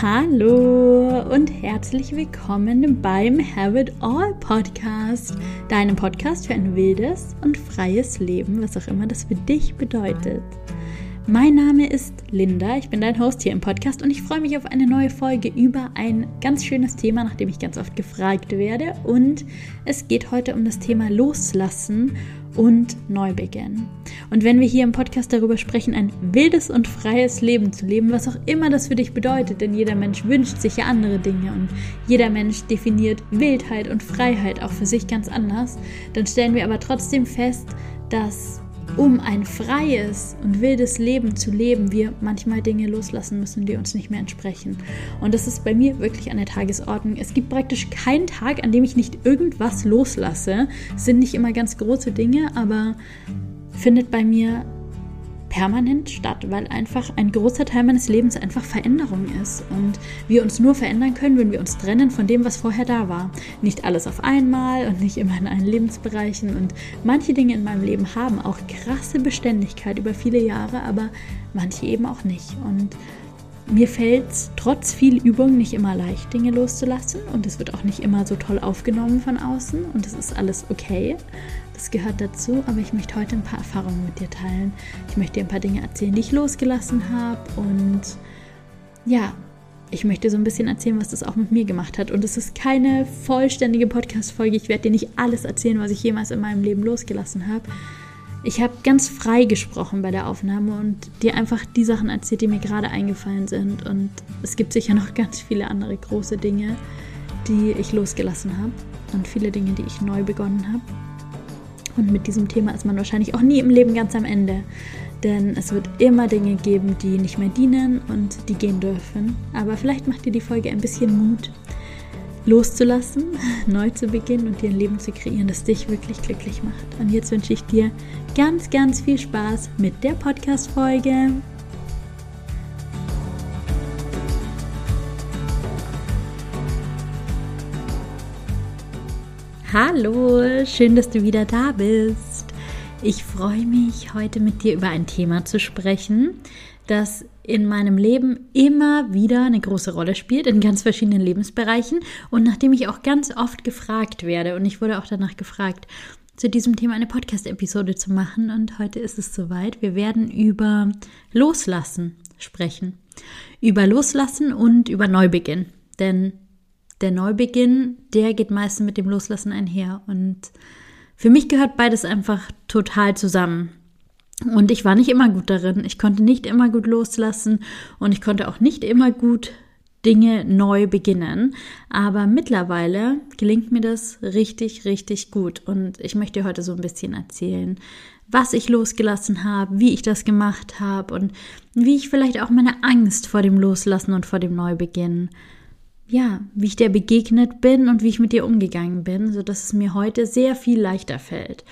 Hallo und herzlich willkommen beim Have It All Podcast, deinem Podcast für ein wildes und freies Leben, was auch immer das für dich bedeutet. Mein Name ist Linda, ich bin dein Host hier im Podcast und ich freue mich auf eine neue Folge über ein ganz schönes Thema, nach dem ich ganz oft gefragt werde. Und es geht heute um das Thema Loslassen und Neubeginn. Und wenn wir hier im Podcast darüber sprechen, ein wildes und freies Leben zu leben, was auch immer das für dich bedeutet, denn jeder Mensch wünscht sich ja andere Dinge und jeder Mensch definiert Wildheit und Freiheit auch für sich ganz anders, dann stellen wir aber trotzdem fest, dass um ein freies und wildes Leben zu leben, wir manchmal Dinge loslassen müssen, die uns nicht mehr entsprechen. Und das ist bei mir wirklich an der Tagesordnung. Es gibt praktisch keinen Tag, an dem ich nicht irgendwas loslasse. Es sind nicht immer ganz große Dinge, aber findet bei mir permanent statt, weil einfach ein großer Teil meines Lebens einfach Veränderung ist. Und wir uns nur verändern können, wenn wir uns trennen von dem, was vorher da war. Nicht alles auf einmal und nicht immer in allen Lebensbereichen. Und manche Dinge in meinem Leben haben auch krasse Beständigkeit über viele Jahre, aber manche eben auch nicht. Und mir fällt es trotz viel Übung nicht immer leicht, Dinge loszulassen. Und es wird auch nicht immer so toll aufgenommen von außen. Und es ist alles okay. Das gehört dazu, aber ich möchte heute ein paar Erfahrungen mit dir teilen. Ich möchte dir ein paar Dinge erzählen, die ich losgelassen habe und ja, ich möchte so ein bisschen erzählen, was das auch mit mir gemacht hat. Und es ist keine vollständige Podcast-Folge. Ich werde dir nicht alles erzählen, was ich jemals in meinem Leben losgelassen habe. Ich habe ganz frei gesprochen bei der Aufnahme und dir einfach die Sachen erzählt, die mir gerade eingefallen sind. Und es gibt sicher noch ganz viele andere große Dinge, die ich losgelassen habe und viele Dinge, die ich neu begonnen habe. Und mit diesem Thema ist man wahrscheinlich auch nie im Leben ganz am Ende. Denn es wird immer Dinge geben, die nicht mehr dienen und die gehen dürfen. Aber vielleicht macht dir die Folge ein bisschen Mut, loszulassen, neu zu beginnen und dir ein Leben zu kreieren, das dich wirklich glücklich macht. Und jetzt wünsche ich dir ganz, ganz viel Spaß mit der Podcast-Folge. Hallo, schön, dass du wieder da bist. Ich freue mich, heute mit dir über ein Thema zu sprechen, das in meinem Leben immer wieder eine große Rolle spielt, in ganz verschiedenen Lebensbereichen und nachdem ich auch ganz oft gefragt werde und ich wurde auch danach gefragt, zu diesem Thema eine Podcast-Episode zu machen und heute ist es soweit. Wir werden über Loslassen sprechen. Über Loslassen und über Neubeginn. Denn der Neubeginn, der geht meistens mit dem Loslassen einher. Und für mich gehört beides einfach total zusammen. Und ich war nicht immer gut darin. Ich konnte nicht immer gut loslassen und ich konnte auch nicht immer gut Dinge neu beginnen. Aber mittlerweile gelingt mir das richtig, richtig gut. Und ich möchte heute so ein bisschen erzählen, was ich losgelassen habe, wie ich das gemacht habe und wie ich vielleicht auch meine Angst vor dem Loslassen und vor dem Neubeginn ja, wie ich dir begegnet bin und wie ich mit dir umgegangen bin, so dass es mir heute sehr viel leichter fällt.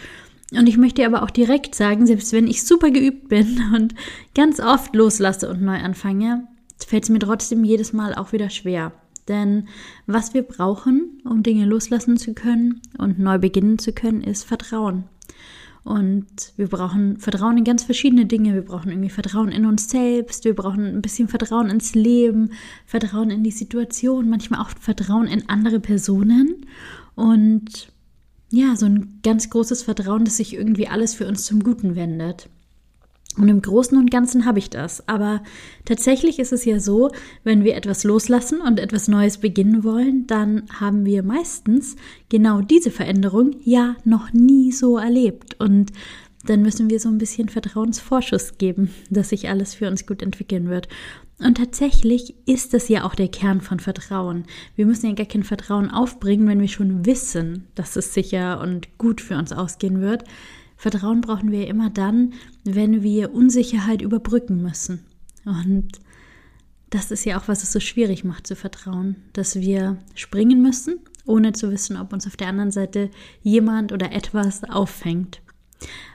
Und ich möchte aber auch direkt sagen, selbst wenn ich super geübt bin und ganz oft loslasse und neu anfange, fällt es mir trotzdem jedes Mal auch wieder schwer. Denn was wir brauchen, um Dinge loslassen zu können und neu beginnen zu können, ist Vertrauen. Und wir brauchen Vertrauen in ganz verschiedene Dinge. Wir brauchen irgendwie Vertrauen in uns selbst. Wir brauchen ein bisschen Vertrauen ins Leben, Vertrauen in die Situation, manchmal auch Vertrauen in andere Personen. Und ja, so ein ganz großes Vertrauen, dass sich irgendwie alles für uns zum Guten wendet. Und im Großen und Ganzen habe ich das. Aber tatsächlich ist es ja so, wenn wir etwas loslassen und etwas Neues beginnen wollen, dann haben wir meistens genau diese Veränderung ja noch nie so erlebt. Und dann müssen wir so ein bisschen Vertrauensvorschuss geben, dass sich alles für uns gut entwickeln wird. Und tatsächlich ist das ja auch der Kern von Vertrauen. Wir müssen ja gar kein Vertrauen aufbringen, wenn wir schon wissen, dass es sicher und gut für uns ausgehen wird. Vertrauen brauchen wir immer dann, wenn wir Unsicherheit überbrücken müssen. Und das ist ja auch, was es so schwierig macht zu vertrauen, dass wir springen müssen, ohne zu wissen, ob uns auf der anderen Seite jemand oder etwas auffängt.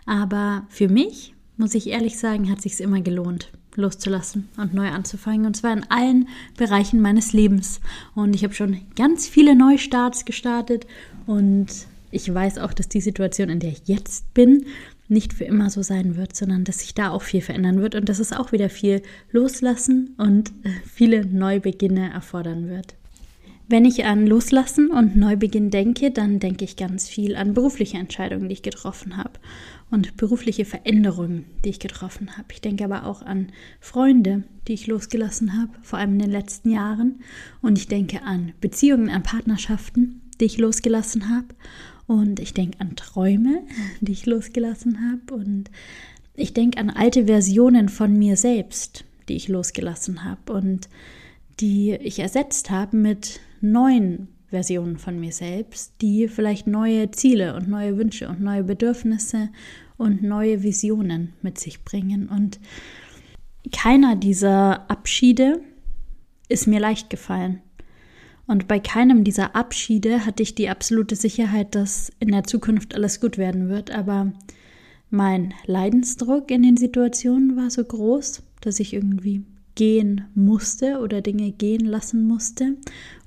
Aber für mich, muss ich ehrlich sagen, hat sich immer gelohnt, loszulassen und neu anzufangen. Und zwar in allen Bereichen meines Lebens. Und ich habe schon ganz viele Neustarts gestartet und ich weiß auch, dass die Situation, in der ich jetzt bin, nicht für immer so sein wird, sondern dass sich da auch viel verändern wird und dass es auch wieder viel loslassen und äh, viele Neubeginne erfordern wird. Wenn ich an Loslassen und Neubeginn denke, dann denke ich ganz viel an berufliche Entscheidungen, die ich getroffen habe und berufliche Veränderungen, die ich getroffen habe. Ich denke aber auch an Freunde, die ich losgelassen habe, vor allem in den letzten Jahren. Und ich denke an Beziehungen, an Partnerschaften, die ich losgelassen habe. Und ich denke an Träume, die ich losgelassen habe. Und ich denke an alte Versionen von mir selbst, die ich losgelassen habe und die ich ersetzt habe mit neuen Versionen von mir selbst, die vielleicht neue Ziele und neue Wünsche und neue Bedürfnisse und neue Visionen mit sich bringen. Und keiner dieser Abschiede ist mir leicht gefallen. Und bei keinem dieser Abschiede hatte ich die absolute Sicherheit, dass in der Zukunft alles gut werden wird. Aber mein Leidensdruck in den Situationen war so groß, dass ich irgendwie gehen musste oder Dinge gehen lassen musste.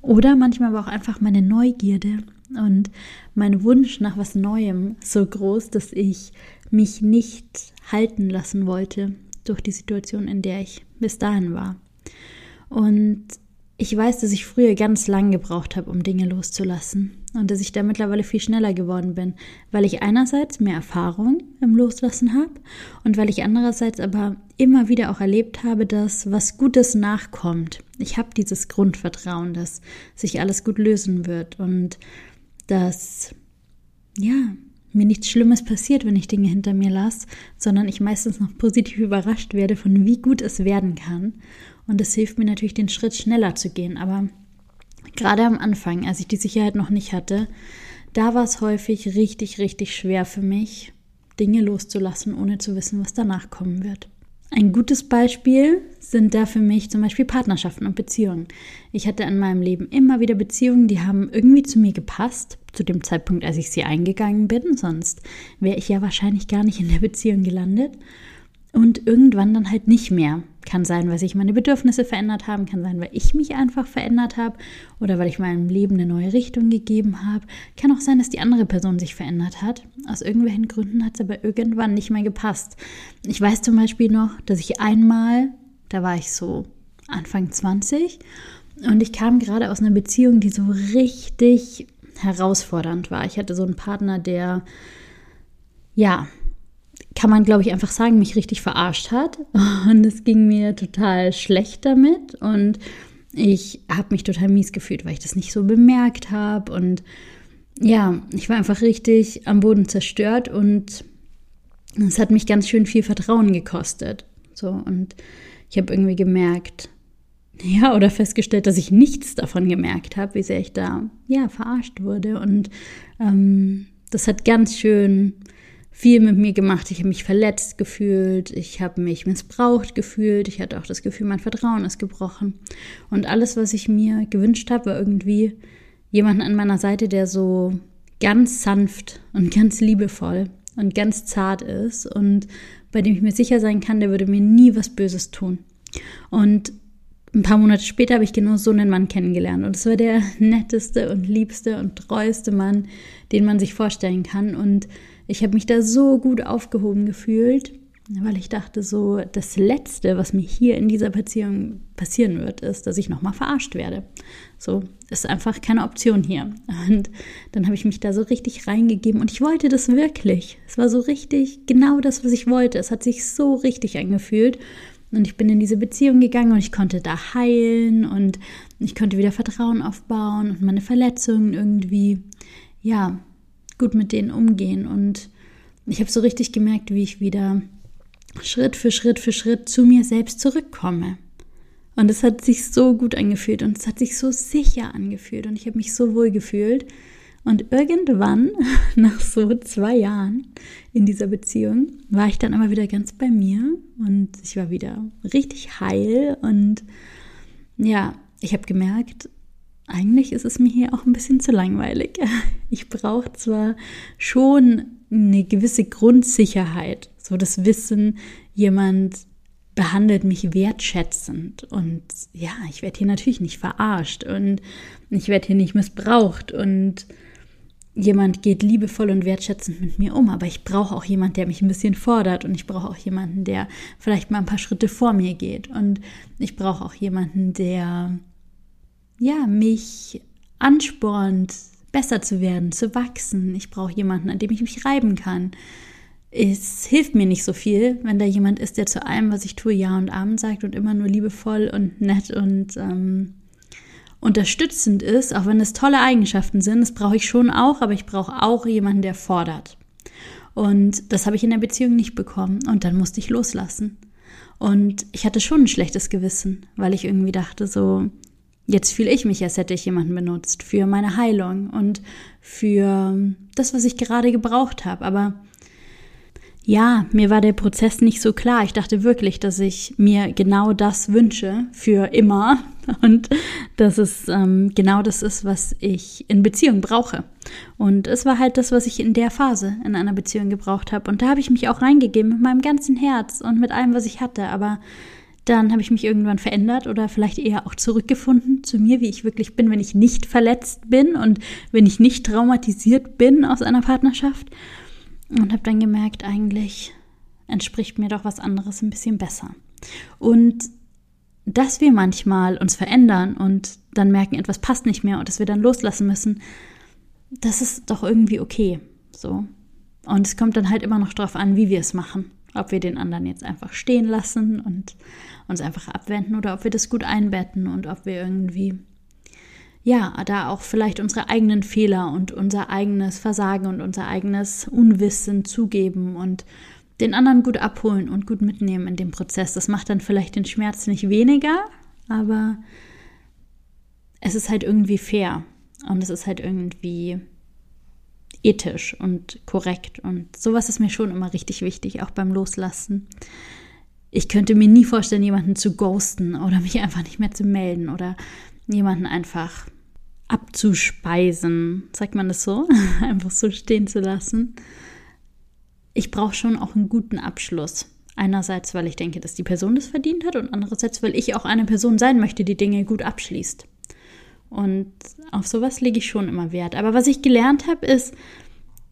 Oder manchmal war auch einfach meine Neugierde und mein Wunsch nach was Neuem so groß, dass ich mich nicht halten lassen wollte durch die Situation, in der ich bis dahin war. Und ich weiß, dass ich früher ganz lang gebraucht habe, um Dinge loszulassen und dass ich da mittlerweile viel schneller geworden bin, weil ich einerseits mehr Erfahrung im Loslassen habe und weil ich andererseits aber immer wieder auch erlebt habe, dass was Gutes nachkommt. Ich habe dieses Grundvertrauen, dass sich alles gut lösen wird und dass ja, mir nichts Schlimmes passiert, wenn ich Dinge hinter mir lasse, sondern ich meistens noch positiv überrascht werde von wie gut es werden kann und es hilft mir natürlich, den Schritt schneller zu gehen. Aber gerade am Anfang, als ich die Sicherheit noch nicht hatte, da war es häufig richtig, richtig schwer für mich, Dinge loszulassen, ohne zu wissen, was danach kommen wird. Ein gutes Beispiel sind da für mich zum Beispiel Partnerschaften und Beziehungen. Ich hatte in meinem Leben immer wieder Beziehungen, die haben irgendwie zu mir gepasst, zu dem Zeitpunkt, als ich sie eingegangen bin, sonst wäre ich ja wahrscheinlich gar nicht in der Beziehung gelandet und irgendwann dann halt nicht mehr. Kann sein, weil sich meine Bedürfnisse verändert haben, kann sein, weil ich mich einfach verändert habe oder weil ich meinem Leben eine neue Richtung gegeben habe. Kann auch sein, dass die andere Person sich verändert hat. Aus irgendwelchen Gründen hat es aber irgendwann nicht mehr gepasst. Ich weiß zum Beispiel noch, dass ich einmal, da war ich so Anfang 20 und ich kam gerade aus einer Beziehung, die so richtig herausfordernd war. Ich hatte so einen Partner, der ja kann man, glaube ich, einfach sagen, mich richtig verarscht hat. Und es ging mir total schlecht damit. Und ich habe mich total mies gefühlt, weil ich das nicht so bemerkt habe. Und ja, ich war einfach richtig am Boden zerstört und es hat mich ganz schön viel Vertrauen gekostet. So, und ich habe irgendwie gemerkt, ja, oder festgestellt, dass ich nichts davon gemerkt habe, wie sehr ich da, ja, verarscht wurde. Und ähm, das hat ganz schön viel mit mir gemacht. Ich habe mich verletzt gefühlt, ich habe mich missbraucht gefühlt, ich hatte auch das Gefühl, mein Vertrauen ist gebrochen. Und alles, was ich mir gewünscht habe, war irgendwie jemanden an meiner Seite, der so ganz sanft und ganz liebevoll und ganz zart ist und bei dem ich mir sicher sein kann, der würde mir nie was Böses tun. Und ein paar Monate später habe ich genau so einen Mann kennengelernt. Und es war der netteste und liebste und treueste Mann, den man sich vorstellen kann. Und ich habe mich da so gut aufgehoben gefühlt, weil ich dachte so, das Letzte, was mir hier in dieser Beziehung passieren wird, ist, dass ich nochmal verarscht werde. So, ist einfach keine Option hier. Und dann habe ich mich da so richtig reingegeben und ich wollte das wirklich. Es war so richtig genau das, was ich wollte. Es hat sich so richtig angefühlt. Und ich bin in diese Beziehung gegangen und ich konnte da heilen und ich konnte wieder Vertrauen aufbauen und meine Verletzungen irgendwie, ja, gut mit denen umgehen. Und ich habe so richtig gemerkt, wie ich wieder Schritt für Schritt für Schritt zu mir selbst zurückkomme. Und es hat sich so gut angefühlt und es hat sich so sicher angefühlt und ich habe mich so wohl gefühlt. Und irgendwann, nach so zwei Jahren in dieser Beziehung, war ich dann immer wieder ganz bei mir und ich war wieder richtig heil und ja, ich habe gemerkt, eigentlich ist es mir hier auch ein bisschen zu langweilig. Ich brauche zwar schon eine gewisse Grundsicherheit, so das Wissen, jemand behandelt mich wertschätzend. Und ja, ich werde hier natürlich nicht verarscht und ich werde hier nicht missbraucht und jemand geht liebevoll und wertschätzend mit mir um, aber ich brauche auch jemand, der mich ein bisschen fordert und ich brauche auch jemanden, der vielleicht mal ein paar Schritte vor mir geht. Und ich brauche auch jemanden, der ja mich anspornt, besser zu werden, zu wachsen. Ich brauche jemanden, an dem ich mich reiben kann. Es hilft mir nicht so viel, wenn da jemand ist, der zu allem, was ich tue, Ja und Amen sagt und immer nur liebevoll und nett und ähm, unterstützend ist, auch wenn es tolle Eigenschaften sind. Das brauche ich schon auch, aber ich brauche auch jemanden, der fordert. Und das habe ich in der Beziehung nicht bekommen. Und dann musste ich loslassen. Und ich hatte schon ein schlechtes Gewissen, weil ich irgendwie dachte, so, jetzt fühle ich mich, als hätte ich jemanden benutzt für meine Heilung und für das, was ich gerade gebraucht habe. Aber ja, mir war der Prozess nicht so klar. Ich dachte wirklich, dass ich mir genau das wünsche für immer und dass es ähm, genau das ist, was ich in Beziehung brauche. Und es war halt das, was ich in der Phase in einer Beziehung gebraucht habe. Und da habe ich mich auch reingegeben mit meinem ganzen Herz und mit allem, was ich hatte. Aber dann habe ich mich irgendwann verändert oder vielleicht eher auch zurückgefunden zu mir, wie ich wirklich bin, wenn ich nicht verletzt bin und wenn ich nicht traumatisiert bin aus einer Partnerschaft und habe dann gemerkt, eigentlich entspricht mir doch was anderes ein bisschen besser. Und dass wir manchmal uns verändern und dann merken, etwas passt nicht mehr und dass wir dann loslassen müssen, das ist doch irgendwie okay. So. Und es kommt dann halt immer noch darauf an, wie wir es machen. Ob wir den anderen jetzt einfach stehen lassen und uns einfach abwenden oder ob wir das gut einbetten und ob wir irgendwie ja, da auch vielleicht unsere eigenen Fehler und unser eigenes Versagen und unser eigenes Unwissen zugeben und den anderen gut abholen und gut mitnehmen in dem Prozess. Das macht dann vielleicht den Schmerz nicht weniger, aber es ist halt irgendwie fair und es ist halt irgendwie ethisch und korrekt und sowas ist mir schon immer richtig wichtig, auch beim Loslassen. Ich könnte mir nie vorstellen, jemanden zu ghosten oder mich einfach nicht mehr zu melden oder jemanden einfach abzuspeisen, sagt man das so, einfach so stehen zu lassen. Ich brauche schon auch einen guten Abschluss. Einerseits, weil ich denke, dass die Person das verdient hat und andererseits, weil ich auch eine Person sein möchte, die Dinge gut abschließt. Und auf sowas lege ich schon immer Wert. Aber was ich gelernt habe, ist,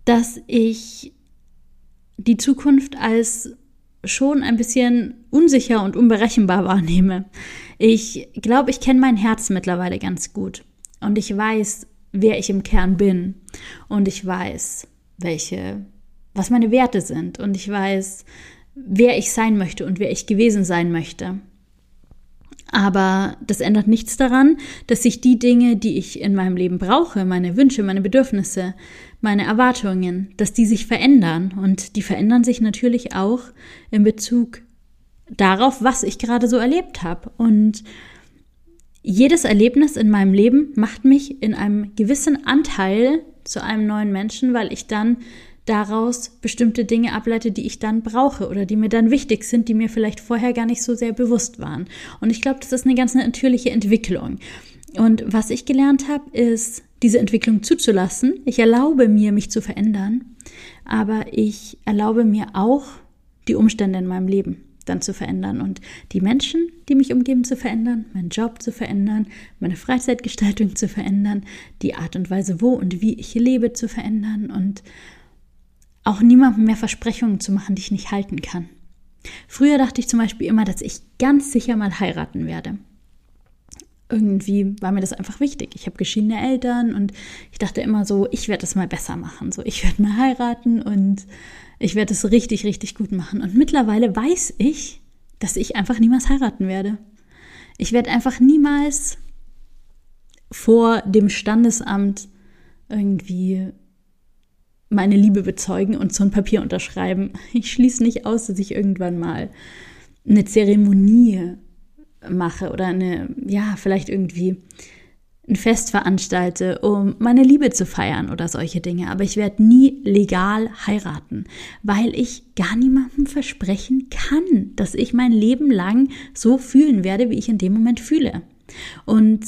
dass ich die Zukunft als schon ein bisschen unsicher und unberechenbar wahrnehme. Ich glaube, ich kenne mein Herz mittlerweile ganz gut und ich weiß, wer ich im Kern bin und ich weiß, welche, was meine Werte sind und ich weiß, wer ich sein möchte und wer ich gewesen sein möchte. Aber das ändert nichts daran, dass sich die Dinge, die ich in meinem Leben brauche, meine Wünsche, meine Bedürfnisse, meine Erwartungen, dass die sich verändern. Und die verändern sich natürlich auch in Bezug darauf, was ich gerade so erlebt habe. Und jedes Erlebnis in meinem Leben macht mich in einem gewissen Anteil zu einem neuen Menschen, weil ich dann daraus bestimmte Dinge ableite, die ich dann brauche oder die mir dann wichtig sind, die mir vielleicht vorher gar nicht so sehr bewusst waren. Und ich glaube, das ist eine ganz natürliche Entwicklung. Und was ich gelernt habe, ist, diese Entwicklung zuzulassen. Ich erlaube mir, mich zu verändern, aber ich erlaube mir auch, die Umstände in meinem Leben dann zu verändern und die Menschen, die mich umgeben, zu verändern, meinen Job zu verändern, meine Freizeitgestaltung zu verändern, die Art und Weise, wo und wie ich lebe, zu verändern und auch niemandem mehr Versprechungen zu machen, die ich nicht halten kann. Früher dachte ich zum Beispiel immer, dass ich ganz sicher mal heiraten werde. Irgendwie war mir das einfach wichtig. Ich habe geschiedene Eltern und ich dachte immer so, ich werde das mal besser machen. So, ich werde mal heiraten und ich werde es richtig, richtig gut machen. Und mittlerweile weiß ich, dass ich einfach niemals heiraten werde. Ich werde einfach niemals vor dem Standesamt irgendwie meine Liebe bezeugen und so ein Papier unterschreiben. Ich schließe nicht aus, dass ich irgendwann mal eine Zeremonie mache oder eine, ja, vielleicht irgendwie ein Fest veranstalte, um meine Liebe zu feiern oder solche Dinge. Aber ich werde nie legal heiraten, weil ich gar niemandem versprechen kann, dass ich mein Leben lang so fühlen werde, wie ich in dem Moment fühle. Und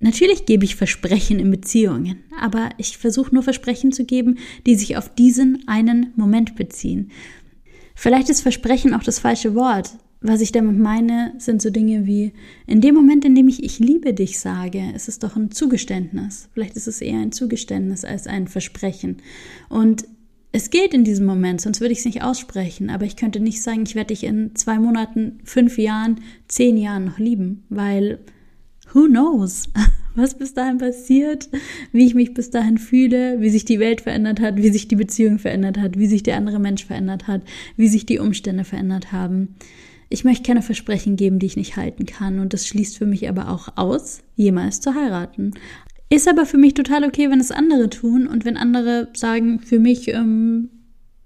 natürlich gebe ich Versprechen in Beziehungen, aber ich versuche nur Versprechen zu geben, die sich auf diesen einen Moment beziehen. Vielleicht ist Versprechen auch das falsche Wort. Was ich damit meine, sind so Dinge wie, in dem Moment, in dem ich ich liebe dich sage, ist es doch ein Zugeständnis. Vielleicht ist es eher ein Zugeständnis als ein Versprechen. Und es geht in diesem Moment, sonst würde ich es nicht aussprechen. Aber ich könnte nicht sagen, ich werde dich in zwei Monaten, fünf Jahren, zehn Jahren noch lieben, weil who knows, was bis dahin passiert, wie ich mich bis dahin fühle, wie sich die Welt verändert hat, wie sich die Beziehung verändert hat, wie sich der andere Mensch verändert hat, wie sich die Umstände verändert haben. Ich möchte keine Versprechen geben, die ich nicht halten kann. Und das schließt für mich aber auch aus, jemals zu heiraten. Ist aber für mich total okay, wenn es andere tun und wenn andere sagen, für mich ähm,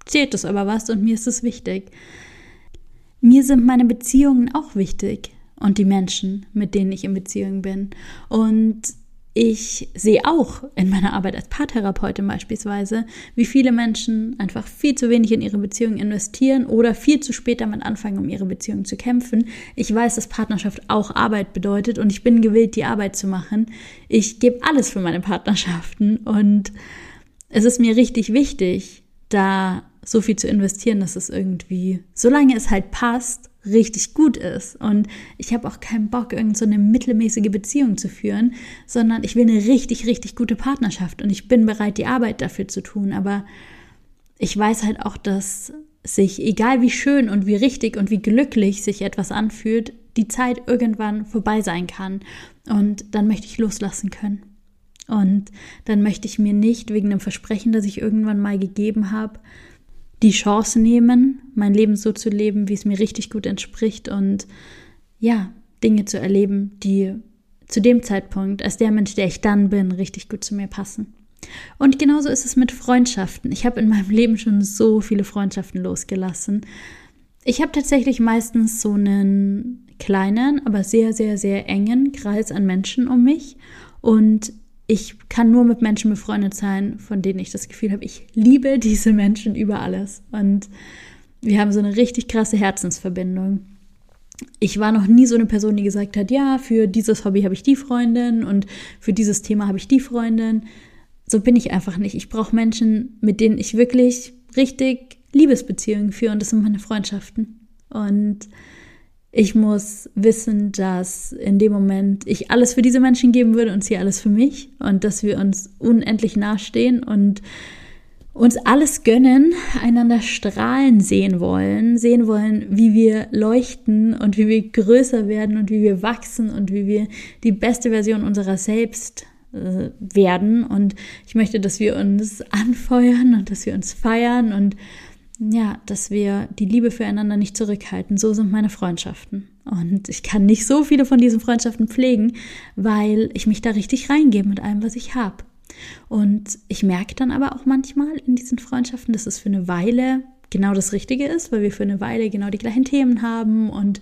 zählt das aber was und mir ist es wichtig. Mir sind meine Beziehungen auch wichtig und die Menschen, mit denen ich in Beziehung bin. Und ich sehe auch in meiner Arbeit als Paartherapeutin beispielsweise, wie viele Menschen einfach viel zu wenig in ihre Beziehung investieren oder viel zu spät damit anfangen, um ihre Beziehung zu kämpfen. Ich weiß, dass Partnerschaft auch Arbeit bedeutet und ich bin gewillt, die Arbeit zu machen. Ich gebe alles für meine Partnerschaften und es ist mir richtig wichtig, da so viel zu investieren, dass es irgendwie, solange es halt passt, richtig gut ist. Und ich habe auch keinen Bock, irgend so mittelmäßige Beziehung zu führen, sondern ich will eine richtig, richtig gute Partnerschaft und ich bin bereit, die Arbeit dafür zu tun. Aber ich weiß halt auch, dass sich, egal wie schön und wie richtig und wie glücklich sich etwas anfühlt, die Zeit irgendwann vorbei sein kann. Und dann möchte ich loslassen können. Und dann möchte ich mir nicht wegen einem Versprechen, das ich irgendwann mal gegeben habe, die Chance nehmen, mein Leben so zu leben, wie es mir richtig gut entspricht und ja, Dinge zu erleben, die zu dem Zeitpunkt, als der Mensch, der ich dann bin, richtig gut zu mir passen. Und genauso ist es mit Freundschaften. Ich habe in meinem Leben schon so viele Freundschaften losgelassen. Ich habe tatsächlich meistens so einen kleinen, aber sehr, sehr, sehr engen Kreis an Menschen um mich. Und ich kann nur mit Menschen befreundet sein, von denen ich das Gefühl habe, ich liebe diese Menschen über alles. Und wir haben so eine richtig krasse Herzensverbindung. Ich war noch nie so eine Person, die gesagt hat, ja, für dieses Hobby habe ich die Freundin und für dieses Thema habe ich die Freundin. So bin ich einfach nicht. Ich brauche Menschen, mit denen ich wirklich richtig Liebesbeziehungen führe und das sind meine Freundschaften. Und ich muss wissen, dass in dem Moment ich alles für diese Menschen geben würde und sie alles für mich und dass wir uns unendlich nahestehen und uns alles gönnen, einander strahlen sehen wollen, sehen wollen, wie wir leuchten und wie wir größer werden und wie wir wachsen und wie wir die beste Version unserer selbst äh, werden. Und ich möchte, dass wir uns anfeuern und dass wir uns feiern und ja, dass wir die Liebe füreinander nicht zurückhalten. So sind meine Freundschaften. Und ich kann nicht so viele von diesen Freundschaften pflegen, weil ich mich da richtig reingebe mit allem, was ich habe. Und ich merke dann aber auch manchmal in diesen Freundschaften, dass es für eine Weile genau das Richtige ist, weil wir für eine Weile genau die gleichen Themen haben und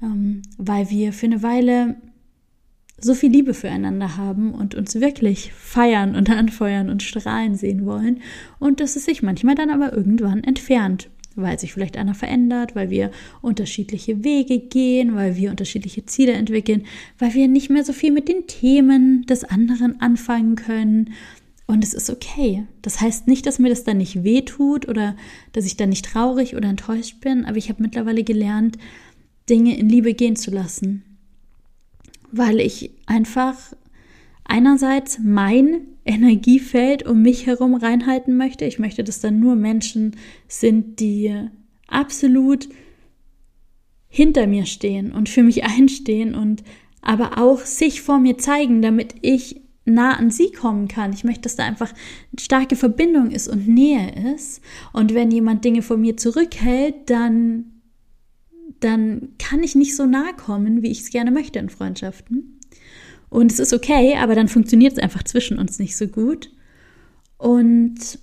ähm, weil wir für eine Weile so viel Liebe füreinander haben und uns wirklich feiern und anfeuern und strahlen sehen wollen und dass es sich manchmal dann aber irgendwann entfernt, weil sich vielleicht einer verändert, weil wir unterschiedliche Wege gehen, weil wir unterschiedliche Ziele entwickeln, weil wir nicht mehr so viel mit den Themen des anderen anfangen können. Und es ist okay. Das heißt nicht, dass mir das dann nicht wehtut oder dass ich dann nicht traurig oder enttäuscht bin, aber ich habe mittlerweile gelernt, Dinge in Liebe gehen zu lassen weil ich einfach einerseits mein Energiefeld um mich herum reinhalten möchte. Ich möchte, dass dann nur Menschen sind, die absolut hinter mir stehen und für mich einstehen und aber auch sich vor mir zeigen, damit ich nah an sie kommen kann. Ich möchte, dass da einfach starke Verbindung ist und Nähe ist. Und wenn jemand Dinge von mir zurückhält, dann dann kann ich nicht so nahe kommen, wie ich es gerne möchte in Freundschaften. Und es ist okay, aber dann funktioniert es einfach zwischen uns nicht so gut. Und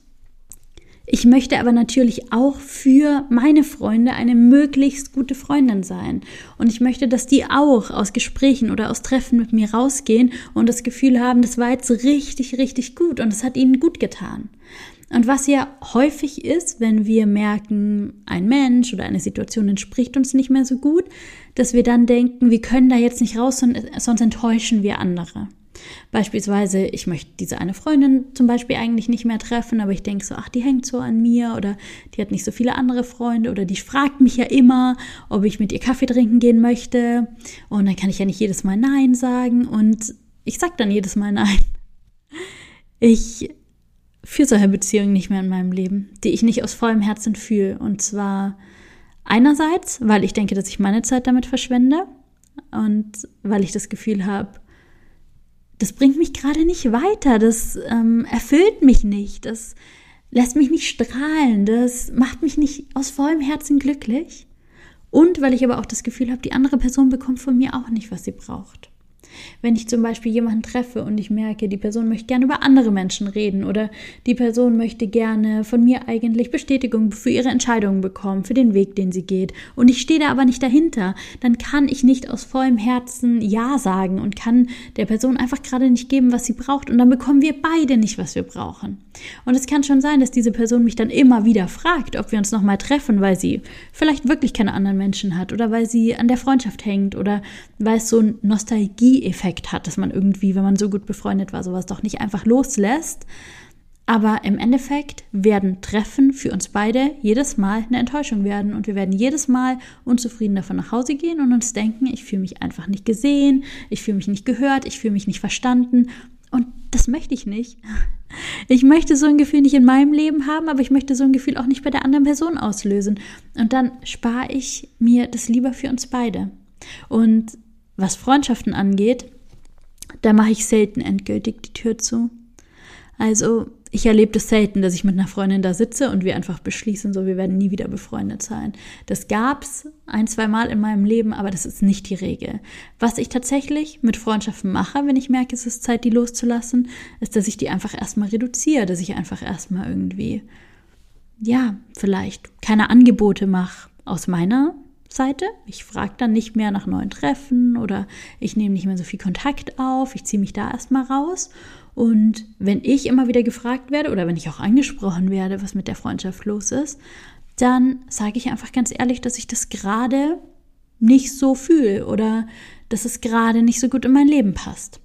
ich möchte aber natürlich auch für meine Freunde eine möglichst gute Freundin sein. Und ich möchte, dass die auch aus Gesprächen oder aus Treffen mit mir rausgehen und das Gefühl haben, das war jetzt richtig, richtig gut und es hat ihnen gut getan. Und was ja häufig ist, wenn wir merken, ein Mensch oder eine Situation entspricht uns nicht mehr so gut, dass wir dann denken, wir können da jetzt nicht raus, sonst enttäuschen wir andere. Beispielsweise, ich möchte diese eine Freundin zum Beispiel eigentlich nicht mehr treffen, aber ich denke so, ach, die hängt so an mir oder die hat nicht so viele andere Freunde oder die fragt mich ja immer, ob ich mit ihr Kaffee trinken gehen möchte. Und dann kann ich ja nicht jedes Mal Nein sagen und ich sag dann jedes Mal Nein. Ich führe solche Beziehungen nicht mehr in meinem Leben, die ich nicht aus vollem Herzen fühle. Und zwar einerseits, weil ich denke, dass ich meine Zeit damit verschwende und weil ich das Gefühl habe, das bringt mich gerade nicht weiter, das ähm, erfüllt mich nicht, das lässt mich nicht strahlen, das macht mich nicht aus vollem Herzen glücklich. Und weil ich aber auch das Gefühl habe, die andere Person bekommt von mir auch nicht, was sie braucht. Wenn ich zum Beispiel jemanden treffe und ich merke, die Person möchte gerne über andere Menschen reden oder die Person möchte gerne von mir eigentlich Bestätigung für ihre Entscheidungen bekommen, für den Weg, den sie geht, und ich stehe da aber nicht dahinter, dann kann ich nicht aus vollem Herzen Ja sagen und kann der Person einfach gerade nicht geben, was sie braucht, und dann bekommen wir beide nicht, was wir brauchen. Und es kann schon sein, dass diese Person mich dann immer wieder fragt, ob wir uns nochmal treffen, weil sie vielleicht wirklich keine anderen Menschen hat oder weil sie an der Freundschaft hängt oder weil es so ein Nostalgie Effekt hat, dass man irgendwie, wenn man so gut befreundet war, sowas doch nicht einfach loslässt. Aber im Endeffekt werden Treffen für uns beide jedes Mal eine Enttäuschung werden und wir werden jedes Mal unzufrieden davon nach Hause gehen und uns denken, ich fühle mich einfach nicht gesehen, ich fühle mich nicht gehört, ich fühle mich nicht verstanden und das möchte ich nicht. Ich möchte so ein Gefühl nicht in meinem Leben haben, aber ich möchte so ein Gefühl auch nicht bei der anderen Person auslösen. Und dann spare ich mir das lieber für uns beide. Und was Freundschaften angeht, da mache ich selten endgültig die Tür zu. Also ich erlebe das selten, dass ich mit einer Freundin da sitze und wir einfach beschließen, so wir werden nie wieder befreundet sein. Das gab's ein, zwei Mal in meinem Leben, aber das ist nicht die Regel. Was ich tatsächlich mit Freundschaften mache, wenn ich merke, es ist Zeit, die loszulassen, ist, dass ich die einfach erstmal reduziere, dass ich einfach erstmal irgendwie, ja, vielleicht keine Angebote mache aus meiner Seite. Ich frage dann nicht mehr nach neuen Treffen oder ich nehme nicht mehr so viel Kontakt auf. Ich ziehe mich da erstmal raus. Und wenn ich immer wieder gefragt werde oder wenn ich auch angesprochen werde, was mit der Freundschaft los ist, dann sage ich einfach ganz ehrlich, dass ich das gerade nicht so fühle oder dass es gerade nicht so gut in mein Leben passt.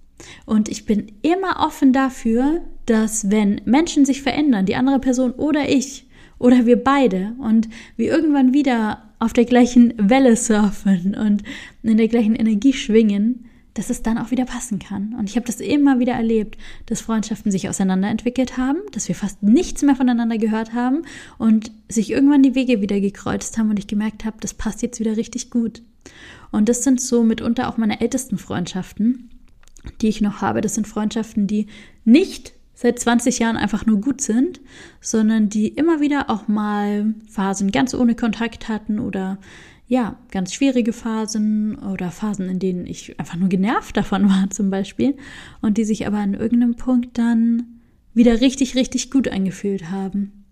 Und ich bin immer offen dafür, dass wenn Menschen sich verändern, die andere Person oder ich oder wir beide und wir irgendwann wieder auf der gleichen Welle surfen und in der gleichen Energie schwingen, dass es dann auch wieder passen kann. Und ich habe das immer wieder erlebt, dass Freundschaften sich auseinanderentwickelt haben, dass wir fast nichts mehr voneinander gehört haben und sich irgendwann die Wege wieder gekreuzt haben und ich gemerkt habe, das passt jetzt wieder richtig gut. Und das sind so mitunter auch meine ältesten Freundschaften, die ich noch habe. Das sind Freundschaften, die nicht seit 20 Jahren einfach nur gut sind, sondern die immer wieder auch mal Phasen ganz ohne Kontakt hatten oder ja, ganz schwierige Phasen oder Phasen, in denen ich einfach nur genervt davon war zum Beispiel und die sich aber an irgendeinem Punkt dann wieder richtig, richtig gut angefühlt haben.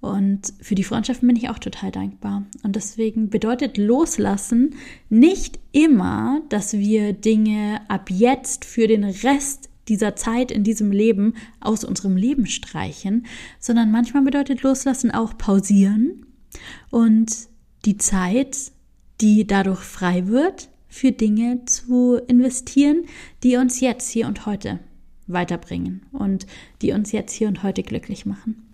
Und für die Freundschaften bin ich auch total dankbar. Und deswegen bedeutet Loslassen nicht immer, dass wir Dinge ab jetzt für den Rest dieser Zeit in diesem Leben aus unserem Leben streichen, sondern manchmal bedeutet Loslassen auch pausieren und die Zeit, die dadurch frei wird, für Dinge zu investieren, die uns jetzt hier und heute weiterbringen und die uns jetzt hier und heute glücklich machen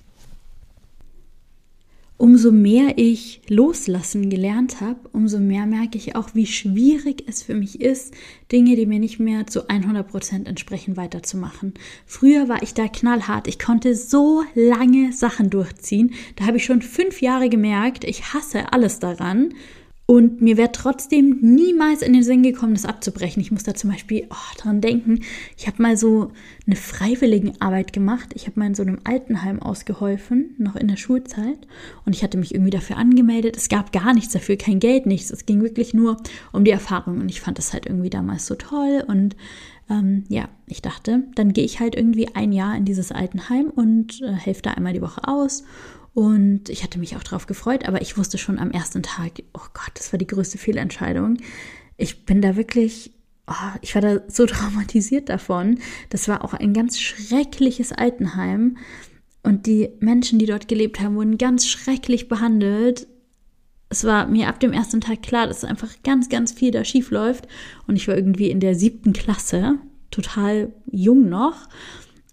umso mehr ich loslassen gelernt habe, umso mehr merke ich auch, wie schwierig es für mich ist, Dinge, die mir nicht mehr zu 100 Prozent entsprechen, weiterzumachen. Früher war ich da knallhart. Ich konnte so lange Sachen durchziehen. Da habe ich schon fünf Jahre gemerkt, ich hasse alles daran. Und mir wäre trotzdem niemals in den Sinn gekommen, das abzubrechen. Ich muss da zum Beispiel oh, dran denken. Ich habe mal so eine Freiwilligenarbeit gemacht. Ich habe mal in so einem Altenheim ausgeholfen, noch in der Schulzeit. Und ich hatte mich irgendwie dafür angemeldet. Es gab gar nichts dafür, kein Geld, nichts. Es ging wirklich nur um die Erfahrung. Und ich fand das halt irgendwie damals so toll. Und ähm, ja, ich dachte, dann gehe ich halt irgendwie ein Jahr in dieses Altenheim und äh, helfe da einmal die Woche aus. Und ich hatte mich auch darauf gefreut, aber ich wusste schon am ersten Tag, oh Gott, das war die größte Fehlentscheidung. Ich bin da wirklich, oh, ich war da so traumatisiert davon. Das war auch ein ganz schreckliches Altenheim. Und die Menschen, die dort gelebt haben, wurden ganz schrecklich behandelt. Es war mir ab dem ersten Tag klar, dass einfach ganz, ganz viel da schief läuft. Und ich war irgendwie in der siebten Klasse total jung noch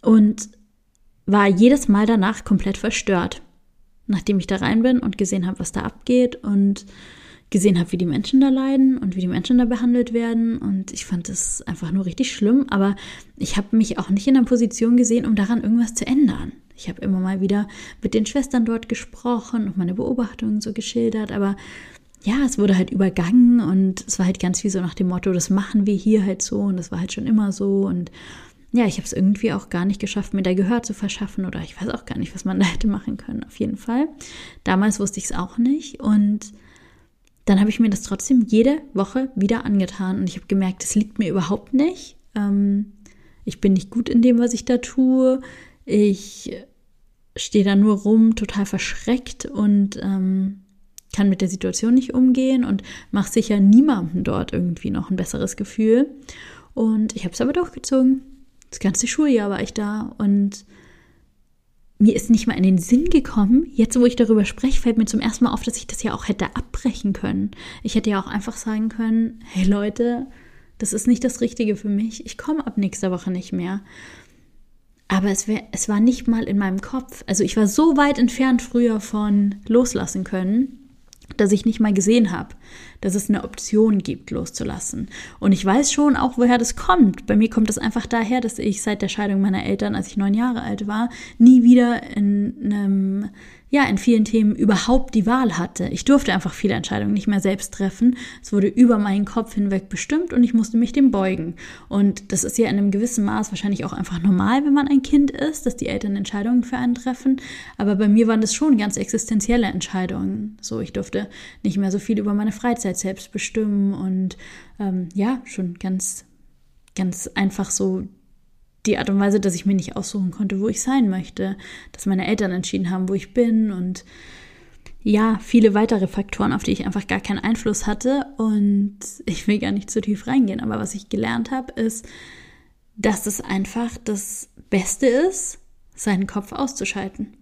und war jedes Mal danach komplett verstört, nachdem ich da rein bin und gesehen habe, was da abgeht und gesehen habe, wie die Menschen da leiden und wie die Menschen da behandelt werden. Und ich fand das einfach nur richtig schlimm. Aber ich habe mich auch nicht in der Position gesehen, um daran irgendwas zu ändern. Ich habe immer mal wieder mit den Schwestern dort gesprochen und meine Beobachtungen so geschildert. Aber ja, es wurde halt übergangen und es war halt ganz viel so nach dem Motto, das machen wir hier halt so und das war halt schon immer so. Und ja, ich habe es irgendwie auch gar nicht geschafft, mir da Gehör zu verschaffen oder ich weiß auch gar nicht, was man da hätte machen können, auf jeden Fall. Damals wusste ich es auch nicht und dann habe ich mir das trotzdem jede Woche wieder angetan und ich habe gemerkt, es liegt mir überhaupt nicht. Ähm, ich bin nicht gut in dem, was ich da tue. Ich stehe da nur rum, total verschreckt und ähm, kann mit der Situation nicht umgehen und mache sicher niemandem dort irgendwie noch ein besseres Gefühl. Und ich habe es aber durchgezogen. Das ganze Schuljahr war ich da und mir ist nicht mal in den Sinn gekommen, jetzt wo ich darüber spreche, fällt mir zum ersten Mal auf, dass ich das ja auch hätte abbrechen können. Ich hätte ja auch einfach sagen können, hey Leute, das ist nicht das Richtige für mich, ich komme ab nächster Woche nicht mehr. Aber es, wär, es war nicht mal in meinem Kopf. Also ich war so weit entfernt früher von loslassen können, dass ich nicht mal gesehen habe, dass es eine Option gibt, loszulassen. Und ich weiß schon auch, woher das kommt. Bei mir kommt es einfach daher, dass ich seit der Scheidung meiner Eltern, als ich neun Jahre alt war, nie wieder in einem ja, in vielen Themen überhaupt die Wahl hatte. Ich durfte einfach viele Entscheidungen nicht mehr selbst treffen. Es wurde über meinen Kopf hinweg bestimmt und ich musste mich dem beugen. Und das ist ja in einem gewissen Maß wahrscheinlich auch einfach normal, wenn man ein Kind ist, dass die Eltern Entscheidungen für einen treffen. Aber bei mir waren das schon ganz existenzielle Entscheidungen. So, ich durfte nicht mehr so viel über meine Freizeit selbst bestimmen und ähm, ja, schon ganz, ganz einfach so die Art und Weise, dass ich mir nicht aussuchen konnte, wo ich sein möchte, dass meine Eltern entschieden haben, wo ich bin und ja, viele weitere Faktoren, auf die ich einfach gar keinen Einfluss hatte und ich will gar nicht zu tief reingehen, aber was ich gelernt habe, ist, dass es einfach das Beste ist, seinen Kopf auszuschalten